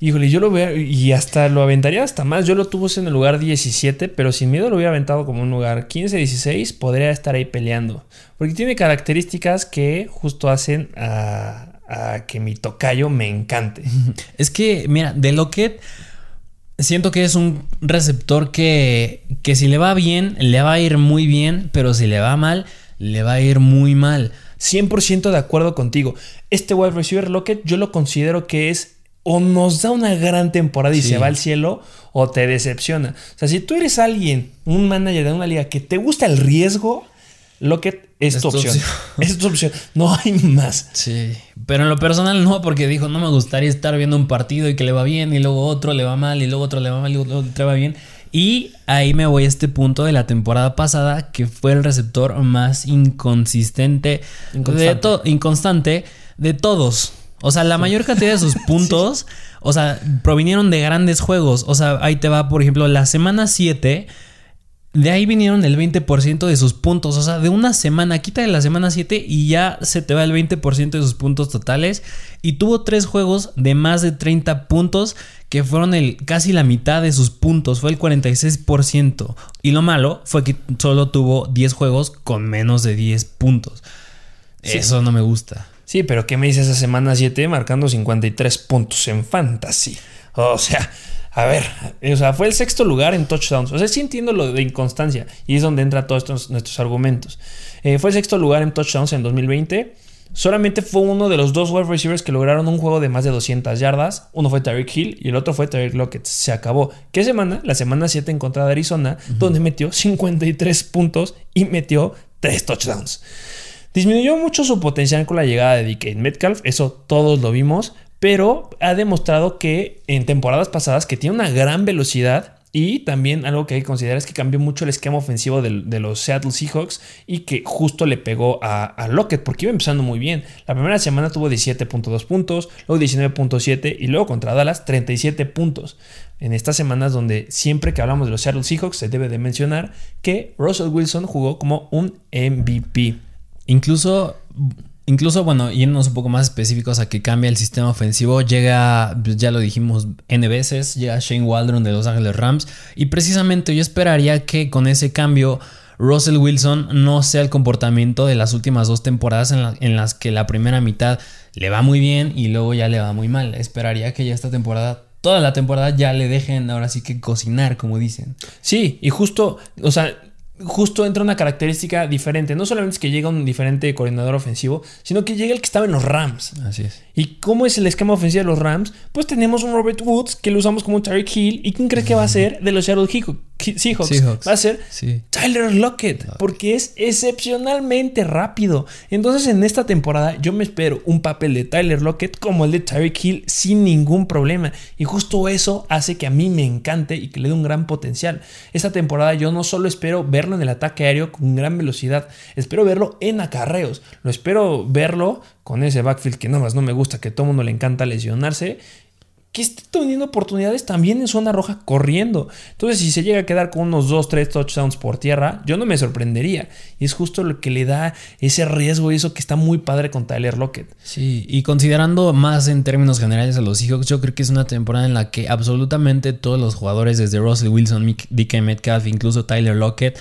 Híjole, yo lo veo y hasta lo aventaría hasta más. Yo lo tuve en el lugar 17, pero sin miedo lo hubiera aventado como un lugar 15, 16. Podría estar ahí peleando. Porque tiene características que justo hacen a, a que mi tocayo me encante. <laughs> Es que, mira, de Lockett siento que es un receptor que, que si le va bien, le va a ir muy bien, pero si le va mal, le va a ir muy mal. 100% de acuerdo contigo. Este wide receiver Lockett yo lo considero que es o nos da una gran temporada y Sí. se va al cielo o te decepciona. O sea, si tú eres alguien, un manager de una liga que te gusta el riesgo, Lockett es, Es tu opción. opción. es tu opción. No hay más. Sí, pero en lo personal no, porque dijo, no me gustaría estar viendo un partido y que le va bien y luego otro le va mal y luego otro le va mal y luego otro le va bien. Y ahí me voy a este punto de la temporada pasada, que fue el receptor más inconsistente, de to- inconstante de todos. O sea, la mayor cantidad de sus <laughs> puntos, o sea, provinieron de grandes juegos. O sea, ahí te va, por ejemplo, la semana 7, de ahí vinieron el 20% de sus puntos. O sea, de una semana, quita de la semana 7 y ya se te va el 20% de sus puntos totales. Y tuvo tres juegos de más de 30 puntos, que fueron el, casi la mitad de sus puntos. Fue el 46%. Y lo malo fue que solo tuvo 10 juegos con menos de 10 puntos. Sí. Eso no me gusta. Sí, pero ¿qué me dice esa semana 7 marcando 53 puntos en fantasy? O sea, a ver, o sea, fue el sexto lugar en touchdowns. O sea, sí entiendo lo de inconstancia y es donde entra todos estos, nuestros argumentos. Eh, fue el sexto lugar en touchdowns en 2020. Solamente fue uno de los dos wide receivers que lograron un juego de más de 200 yardas. Uno fue Tyreek Hill y el otro fue Tyreek Lockett. Se acabó. ¿Qué semana? La semana 7 en contra de Arizona, donde metió 53 puntos y metió 3 touchdowns. Disminuyó mucho su potencial con la llegada de DK Metcalf, eso todos lo vimos, pero ha demostrado que en temporadas pasadas que tiene una gran velocidad y también algo que hay que considerar es que cambió mucho el esquema ofensivo de, los Seattle Seahawks y que justo le pegó a, a Lockett porque iba empezando muy bien. La primera semana tuvo 17.2 puntos, luego 19.7 y luego contra Dallas 37 puntos. En estas semanas donde siempre que hablamos de los Seattle Seahawks se debe de mencionar que Russell Wilson jugó como un MVP. Incluso, incluso, bueno, yéndonos un poco más específicos a que cambia el sistema ofensivo, llega, ya lo dijimos N veces, llega Shane Waldron de Los Ángeles Rams. Y precisamente yo esperaría que con ese cambio Russell Wilson no sea el comportamiento de las últimas dos temporadas en, la- en las que la primera mitad le va muy bien y luego ya le va muy mal. Esperaría que ya esta temporada, toda la temporada, ya le dejen ahora sí que cocinar, como dicen. Sí, y justo, o sea, justo entra una característica diferente. No solamente es que llega un diferente coordinador ofensivo, sino que llega el que estaba en los Rams. Así es. ¿Y cómo es el esquema ofensivo de los Rams? Pues tenemos un Robert Woods que lo usamos como un Tyreek Hill. ¿Y quién cree que va a ser de los Seattle Seahawks? Seahawks. Va a ser Sí. Tyler Lockett, porque es excepcionalmente rápido. Entonces, en esta temporada, yo me espero un papel de Tyler Lockett como el de Tyreek Hill sin ningún problema. Y justo eso hace que a mí me encante y que le dé un gran potencial. Esta temporada, yo no solo espero verlo en el ataque aéreo con gran velocidad, espero verlo en acarreos. Lo espero verlo con ese backfield que nada más no me gusta, que a todo mundo le encanta lesionarse que esté teniendo oportunidades también en zona roja corriendo. Entonces, si se llega a quedar con unos 2, 3 touchdowns por tierra, yo no me sorprendería. Y es justo lo que le da ese riesgo y eso que está muy padre con Tyler Lockett. Sí, y considerando más en términos generales a los Seahawks, yo creo que es una temporada en la que absolutamente todos los jugadores, desde Russell Wilson, DK Metcalf, incluso Tyler Lockett,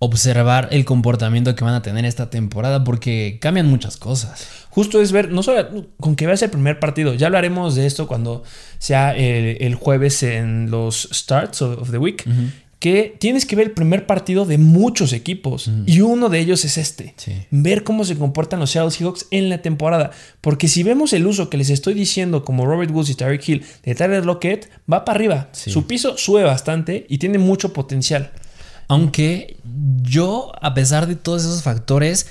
observar el comportamiento que van a tener esta temporada porque cambian muchas cosas. Justo es ver, no solo con que veas el primer partido, ya hablaremos de esto cuando sea el, el jueves en los starts of, of the week, que tienes que ver el primer partido de muchos equipos y uno de ellos es este. Sí. Ver cómo se comportan los Seattle Seahawks en la temporada, porque si vemos el uso que les estoy diciendo como Robert Woods y Tyreek Hill de Tyler Lockett, va para arriba. Sí. Su piso sube bastante y tiene mucho potencial. Aunque yo, a pesar de todos esos factores,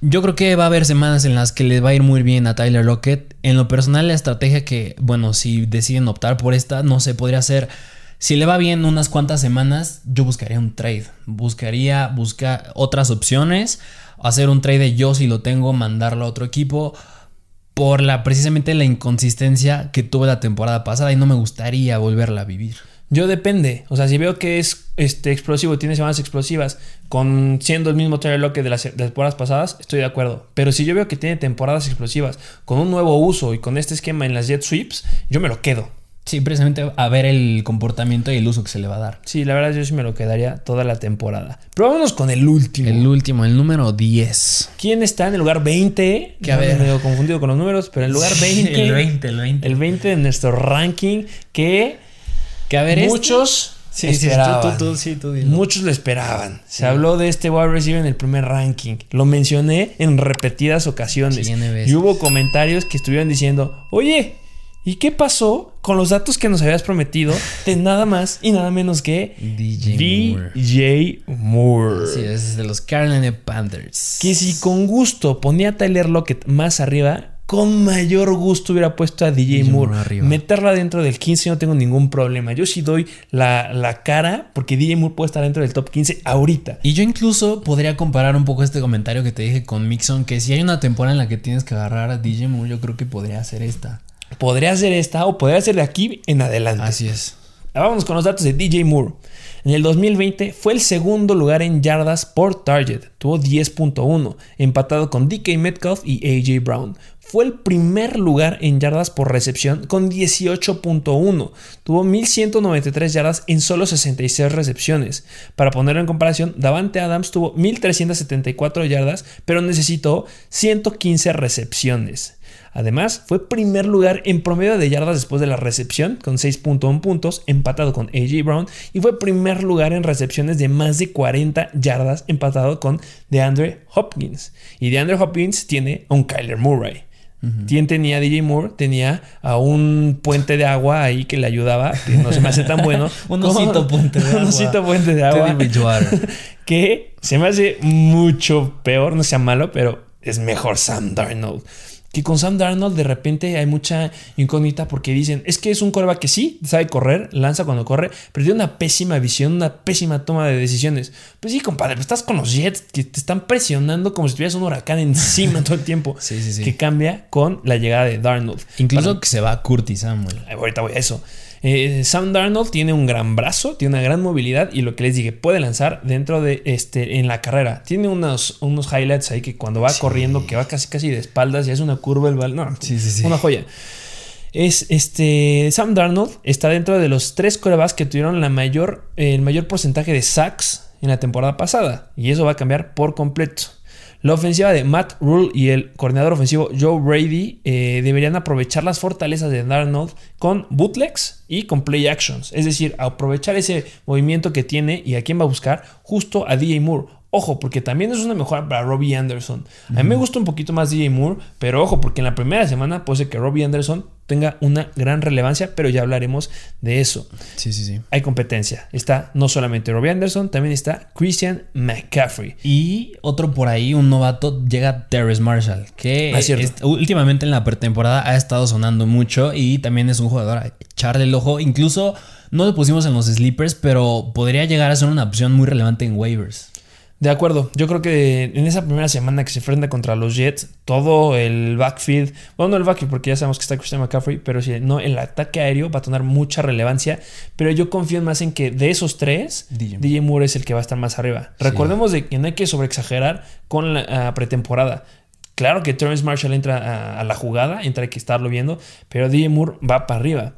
yo creo que va a haber semanas en las que le va a ir muy bien a Tyler Lockett. En lo personal, la estrategia que, bueno, si deciden optar por esta, no sé, podría ser. Si le va bien unas cuantas semanas, yo buscaría un trade. Buscaría buscar otras opciones. Hacer un trade de yo si lo tengo, mandarlo a otro equipo. Por la precisamente la inconsistencia que tuve la temporada pasada y no me gustaría volverla a vivir. Yo depende. O sea, si veo que es este, explosivo, tiene semanas explosivas, con siendo el mismo Tyler Lockett de las, de las temporadas pasadas, estoy de acuerdo. Pero si yo veo que tiene temporadas explosivas, con un nuevo uso y con este esquema en las jet sweeps, yo me lo quedo. Sí, precisamente a ver el comportamiento y el uso que se le va a dar. Sí, la verdad yo sí me lo quedaría toda la temporada. Pero vámonos con el último. El último, el número 10. ¿Quién está en el lugar 20? Que a me ver. medio confundido con los números, pero en el lugar 20. el 20, el 20. El 20 de nuestro ranking que Que a ver, este- muchos Sí, sí, sí, esperaban. tú, tú, tú, sí, tú dilo. Muchos lo esperaban. Se habló de este wide receiver en el primer ranking. Lo mencioné en repetidas ocasiones. Sí. Y hubo comentarios que estuvieron diciendo, oye, ¿y qué pasó con los datos que nos habías prometido de nada más y nada menos que DJ Moore. DJ Moore? Sí, ese es de los Carolina Panthers. Que si con gusto ponía a Tyler Lockett más arriba, con mayor gusto hubiera puesto a DJ, Moore. Meterla dentro del 15 no tengo ningún problema. Yo sí doy la, la cara porque DJ Moore puede estar dentro del top 15 ahorita. Y yo incluso podría comparar un poco este comentario que te dije con Mixon, que si hay una temporada en la que tienes que agarrar a DJ Moore, yo creo que podría ser esta. Podría ser esta o podría ser de aquí en adelante. Así es. Vámonos con los datos de DJ Moore. En el 2020 fue el segundo lugar en yardas por target, tuvo 10.1, empatado con DK Metcalf y AJ Brown. Fue el primer lugar en yardas por recepción con 18.1, tuvo 1193 yardas en solo 66 recepciones. Para ponerlo en comparación, Davante Adams tuvo 1374 yardas, pero necesitó 115 recepciones. Además, fue primer lugar en promedio de yardas después de la recepción, con 6.1 puntos, empatado con AJ Brown, y fue primer lugar en recepciones de más de 40 yardas, empatado con DeAndre Hopkins. Y DeAndre Hopkins tiene a un Kyler Murray. ¿Quién tenía DJ Moore? Tenía a un puente de agua ahí que le ayudaba, que no se me hace tan <laughs> bueno. Un osito puente de <laughs> Un agua. osito puente de agua <laughs> que se me hace mucho peor, no sea malo, pero es mejor Sam Darnold. Que con Sam Darnold de repente hay mucha incógnita porque dicen, es que es un coreback que sí sabe correr, lanza cuando corre, pero tiene una pésima visión, una pésima toma de decisiones. Pues sí, compadre, pues estás con los Jets que te están presionando como si tuvieras un huracán <laughs> encima todo el tiempo. Sí, sí, sí. Que cambia con la llegada de Darnold. Incluso que se va Curtis Samuel. Ahorita voy a eso. Eh, Sam Darnold tiene un gran brazo, tiene una gran movilidad y lo que les dije, puede lanzar dentro de este en la carrera. Tiene unos, unos highlights ahí que cuando va corriendo, que va casi casi de espaldas y hace una curva el balón. No, Sí, sí, sí. una joya. Es este Sam Darnold está dentro de los tres corebacks que tuvieron la mayor, el mayor porcentaje de sacks en la temporada pasada y eso va a cambiar por completo. La ofensiva de Matt Rule y el coordinador ofensivo Joe Brady eh, deberían aprovechar las fortalezas de Darnold con bootlegs y con play actions. Es decir, aprovechar ese movimiento que tiene y a quién va a buscar justo a DJ Moore. Ojo, porque también es una mejora para Robbie Anderson. A mí me gusta un poquito más DJ Moore, pero ojo, porque en la primera semana puede ser que Robbie Anderson tenga una gran relevancia, pero ya hablaremos de eso. Sí, sí, sí. Hay competencia. Está no solamente Robbie Anderson, también está Christian McCaffrey. Y otro por ahí, un novato, llega Terrence Marshall, que Ah, es- últimamente en la pretemporada ha estado sonando mucho y también es un jugador a echarle el ojo. Incluso no lo pusimos en los sleepers, pero podría llegar a ser una opción muy relevante en waivers. De acuerdo, yo creo que en esa primera semana que se enfrenta contra los Jets, todo el backfield, bueno, no el backfield porque ya sabemos que está Christian McCaffrey, pero si no, el ataque aéreo va a tener mucha relevancia, pero yo confío más en que de esos tres, DJ. DJ, Moore es el que va a estar más arriba. Recordemos de que no hay que sobreexagerar con la ah, pretemporada. Claro que Terrence Marshall entra a, a la jugada, entra hay que estarlo viendo, pero DJ Moore va para arriba.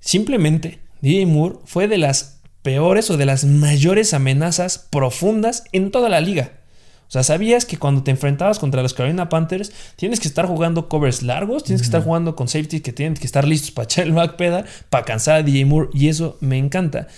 Simplemente, DJ Moore fue de las peores o de las mayores amenazas profundas en toda la liga. O sea, sabías que cuando te enfrentabas contra los Carolina Panthers, tienes que estar jugando covers largos, tienes que estar jugando con safety que tienen que estar listos para echar el backpedal, para cansar a DJ Moore, y eso me encanta.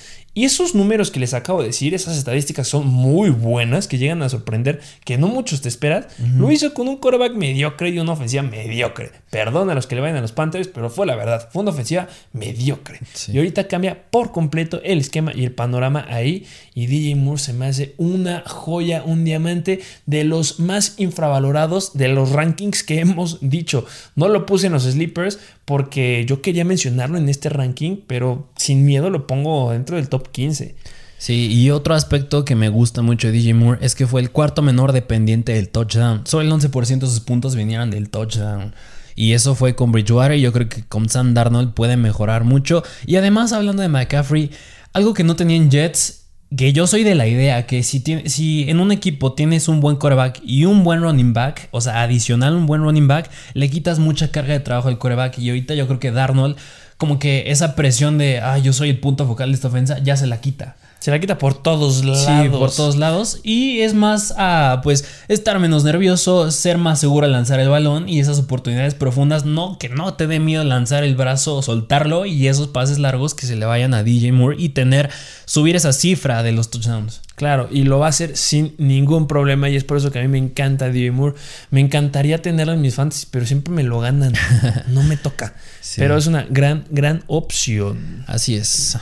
Y esos números que les acabo de decir, esas estadísticas son muy buenas, que llegan a sorprender, que no muchos te esperas. Lo hizo con un quarterback mediocre y una ofensiva mediocre. Perdón a los que le vayan a los Panthers, pero fue la verdad. Fue una ofensiva mediocre. Sí. Y ahorita cambia por completo el esquema y el panorama ahí. Y DJ Moore se me hace una joya, un diamante de los más infravalorados de los rankings que hemos dicho. No lo puse en los sleepers porque yo quería mencionarlo en este ranking, pero sin miedo lo pongo dentro del top 15. Sí, y otro aspecto que me gusta mucho de DJ Moore es que fue el cuarto menor dependiente del touchdown. Solo el 11% de sus puntos vinieron del touchdown. Y eso fue con Bridgewater y yo creo que con Sam Darnold puede mejorar mucho. Y además, hablando de McCaffrey, algo que no tenía en Jets, que yo soy de la idea que si, tiene- si en un equipo tienes un buen quarterback y un buen running back, o sea, adicional un buen running back, le quitas mucha carga de trabajo al quarterback. Y ahorita yo creo que Darnold, como que esa presión de, ah, yo soy el punto focal de esta ofensa, ya se la quita. Se la quita por todos lados. Sí, por todos lados. Y es más a, pues, estar menos nervioso, ser más seguro al lanzar el balón y esas oportunidades profundas, no, que no te dé miedo lanzar el brazo, soltarlo y esos pases largos que se le vayan a DJ Moore y tener, subir esa cifra de los touchdowns. Claro, y lo va a hacer sin ningún problema y es por eso que a mí me encanta DJ Moore. Me encantaría tenerlo en mis fantasies, pero siempre me lo ganan. <laughs> No me toca. Sí. Pero es una gran, gran opción. Así es.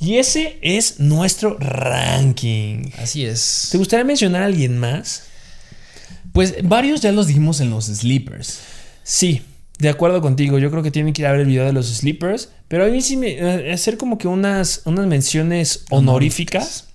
Y ese es nuestro ranking. Así es. ¿Te gustaría mencionar a alguien más? Pues varios ya los dijimos en los sleepers. Sí, de acuerdo contigo. Yo creo que tienen que ir a ver el video de los sleepers. Pero a mí sí me. eh, hacer como que unas, unas menciones honoríficas.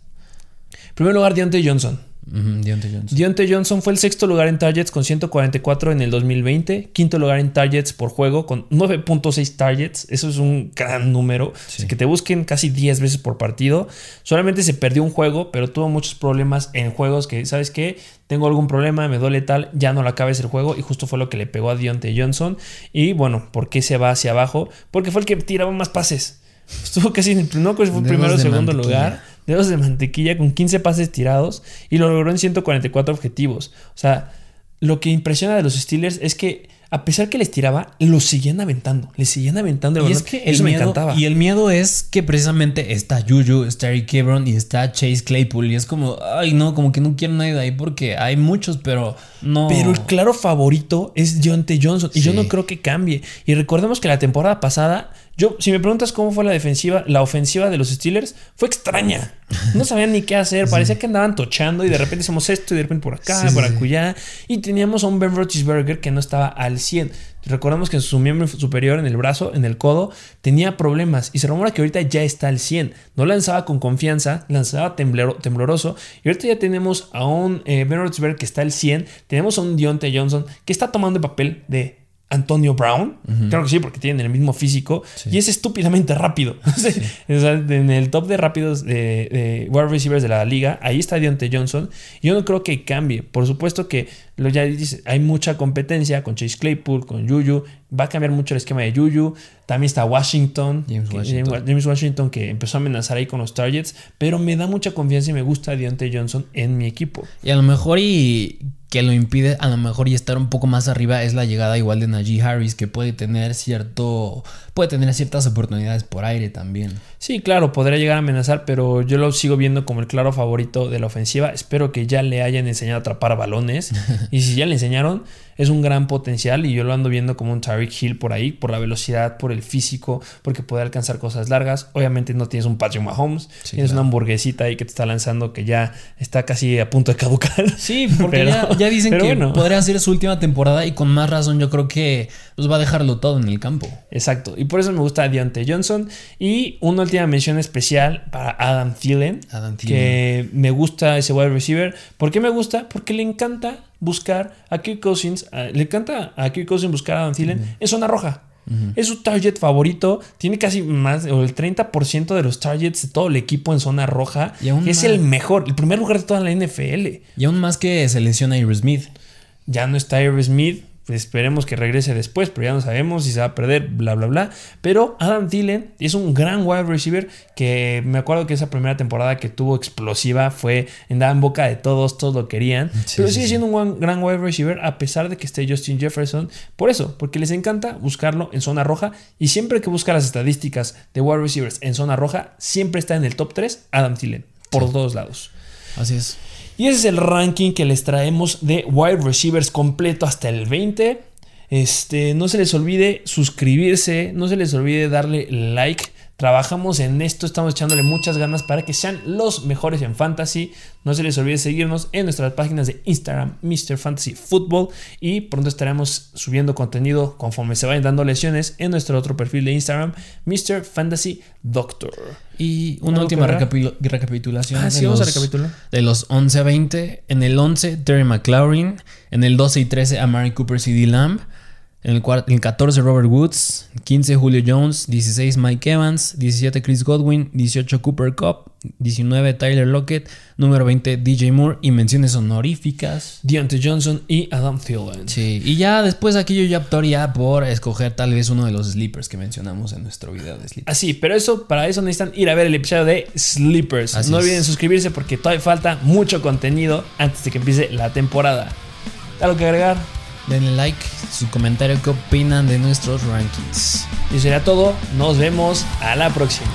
En primer lugar, Deontay Johnson. Deontay Johnson. Deontay Johnson fue el sexto lugar en targets con 144 en el 2020, quinto lugar en targets por juego con 9.6 targets, eso es un gran número, Sí. Así que te busquen casi 10 veces por partido, solamente se perdió un juego, pero tuvo muchos problemas en juegos que, ¿sabes qué? Tengo algún problema, me duele tal, ya no lo acabes el juego y justo fue lo que le pegó a Deontay Johnson y bueno, ¿por qué se va hacia abajo? Porque fue el que tiraba más pases. Estuvo casi en el no, fue primero o segundo mantequilla. lugar dedos de mantequilla con 15 pases tirados y lo logró en 144 objetivos. O sea, lo que impresiona de los Steelers es que a pesar que les tiraba, los seguían aventando, les seguían aventando. el Y es que el eso me miedo, encantaba. Y el miedo es que precisamente está Juju, está Eric Ebron y está Chase Claypool. Y es como, ay, no, como que no quiero nadie de ahí porque hay muchos, pero no. Pero el claro favorito es Deontay Johnson y yo no creo que cambie. Y recordemos que la temporada pasada, yo, si me preguntas cómo fue la defensiva, la ofensiva de los Steelers fue extraña. No sabían ni qué hacer, <laughs> parecía que andaban tochando y de repente hacemos esto y de repente por acá, Sí, por acullá. Y teníamos a un Ben Roethlisberger que no estaba al 100. Recordamos que en su miembro superior, en el brazo, en el codo, tenía problemas y se rumora que ahorita ya está al 100. No lanzaba con confianza, lanzaba temblero- tembloroso. Y ahorita ya tenemos a un eh, Ben Roethlisberger que está al 100. Tenemos a un Deontay Johnson que está tomando el papel de Antonio Brown. Claro que sí, porque tienen el mismo físico. Sí. Y es estúpidamente rápido. <laughs> O sea, en el top de rápidos de, de wide receivers de la liga, ahí está Deontay Johnson. Yo no creo que cambie. Por supuesto que lo ya dice, hay mucha competencia con Chase Claypool, con Juju. Va a cambiar mucho el esquema de Juju. También está Washington. James que- Washington. James Washington que empezó a amenazar ahí con los targets. Pero me da mucha confianza y me gusta Deontay Johnson en mi equipo. Y a lo mejor y que lo impide a lo mejor y estar un poco más arriba es la llegada igual de Najee Harris que puede tener cierto puede tener ciertas oportunidades por aire también. Sí, claro, podría llegar a amenazar, pero yo lo sigo viendo como el claro favorito de la ofensiva. Espero que ya le hayan enseñado a atrapar balones <laughs> y si ya le enseñaron es un gran potencial y yo lo ando viendo como un Tyreek Hill por ahí, por la velocidad, por el físico, porque puede alcanzar cosas largas. Obviamente no tienes un Patrick Mahomes, tienes una hamburguesita ahí que te está lanzando que ya está casi a punto de caducar. Sí, <laughs> porque ya, dicen que podría ser su última temporada y con más razón yo creo que pues, va a dejarlo todo en el campo. Exacto, y por eso me gusta Deontay Johnson y una última mención especial para Adam Thielen, Adam Thielen. que me gusta ese wide receiver. ¿Por qué me gusta? Porque le encanta buscar a Kirk Cousins, le encanta a Kirk Cousins buscar a Adam Thielen en zona roja. Es su target favorito. Tiene casi más, o el 30% de los targets de todo el equipo en zona roja. Y es el mejor, el primer lugar de toda la NFL. Y aún más que se lesiona Iris Smith. Ya no está Iris Smith. Esperemos que regrese después, pero ya no sabemos si se va a perder, bla, bla, bla. Pero Adam Thielen es un gran wide receiver que me acuerdo que esa primera temporada que tuvo explosiva fue andaba en boca de todos, todos lo querían. pero sigue siendo un gran wide receiver a pesar de que esté Justin Jefferson. Por eso, porque les encanta buscarlo en zona roja y siempre que busca las estadísticas de wide receivers en zona roja, siempre está en el top 3 Adam Thielen, por todos lados. Así es. Y ese es el ranking que les traemos de wide receivers completo hasta el 20. Este, no se les olvide suscribirse, no se les olvide darle like Trabajamos en esto, estamos echándole muchas ganas para que sean los mejores en fantasy. No se les olvide seguirnos en nuestras páginas de Instagram, Mr. Fantasy Football. Y pronto estaremos subiendo contenido conforme se vayan dando lesiones en nuestro otro perfil de Instagram, Mr. Fantasy Doctor. Y una última recapitulación ah, de, los, de los 11 a 20. En el 11, Terry McLaurin. En el 12 y 13, Amari Cooper CD Lamb. En el, 14 Robert Woods, 15 Julio Jones, 16 Mike Evans, 17 Chris Godwin, 18 Cooper Cup, 19 Tyler Lockett, número 20 DJ Moore y menciones honoríficas. Deontay Johnson y Adam Thielen. Sí, y ya después aquí yo ya optaría por escoger tal vez uno de los sleepers que mencionamos en nuestro video de sleepers. Así, pero eso para eso necesitan ir a ver el episodio de sleepers. no olviden suscribirse porque todavía falta mucho contenido antes de que empiece la temporada. ¿Algo que agregar? Denle like, su comentario, qué opinan de nuestros rankings. Y será todo, nos vemos a la próxima.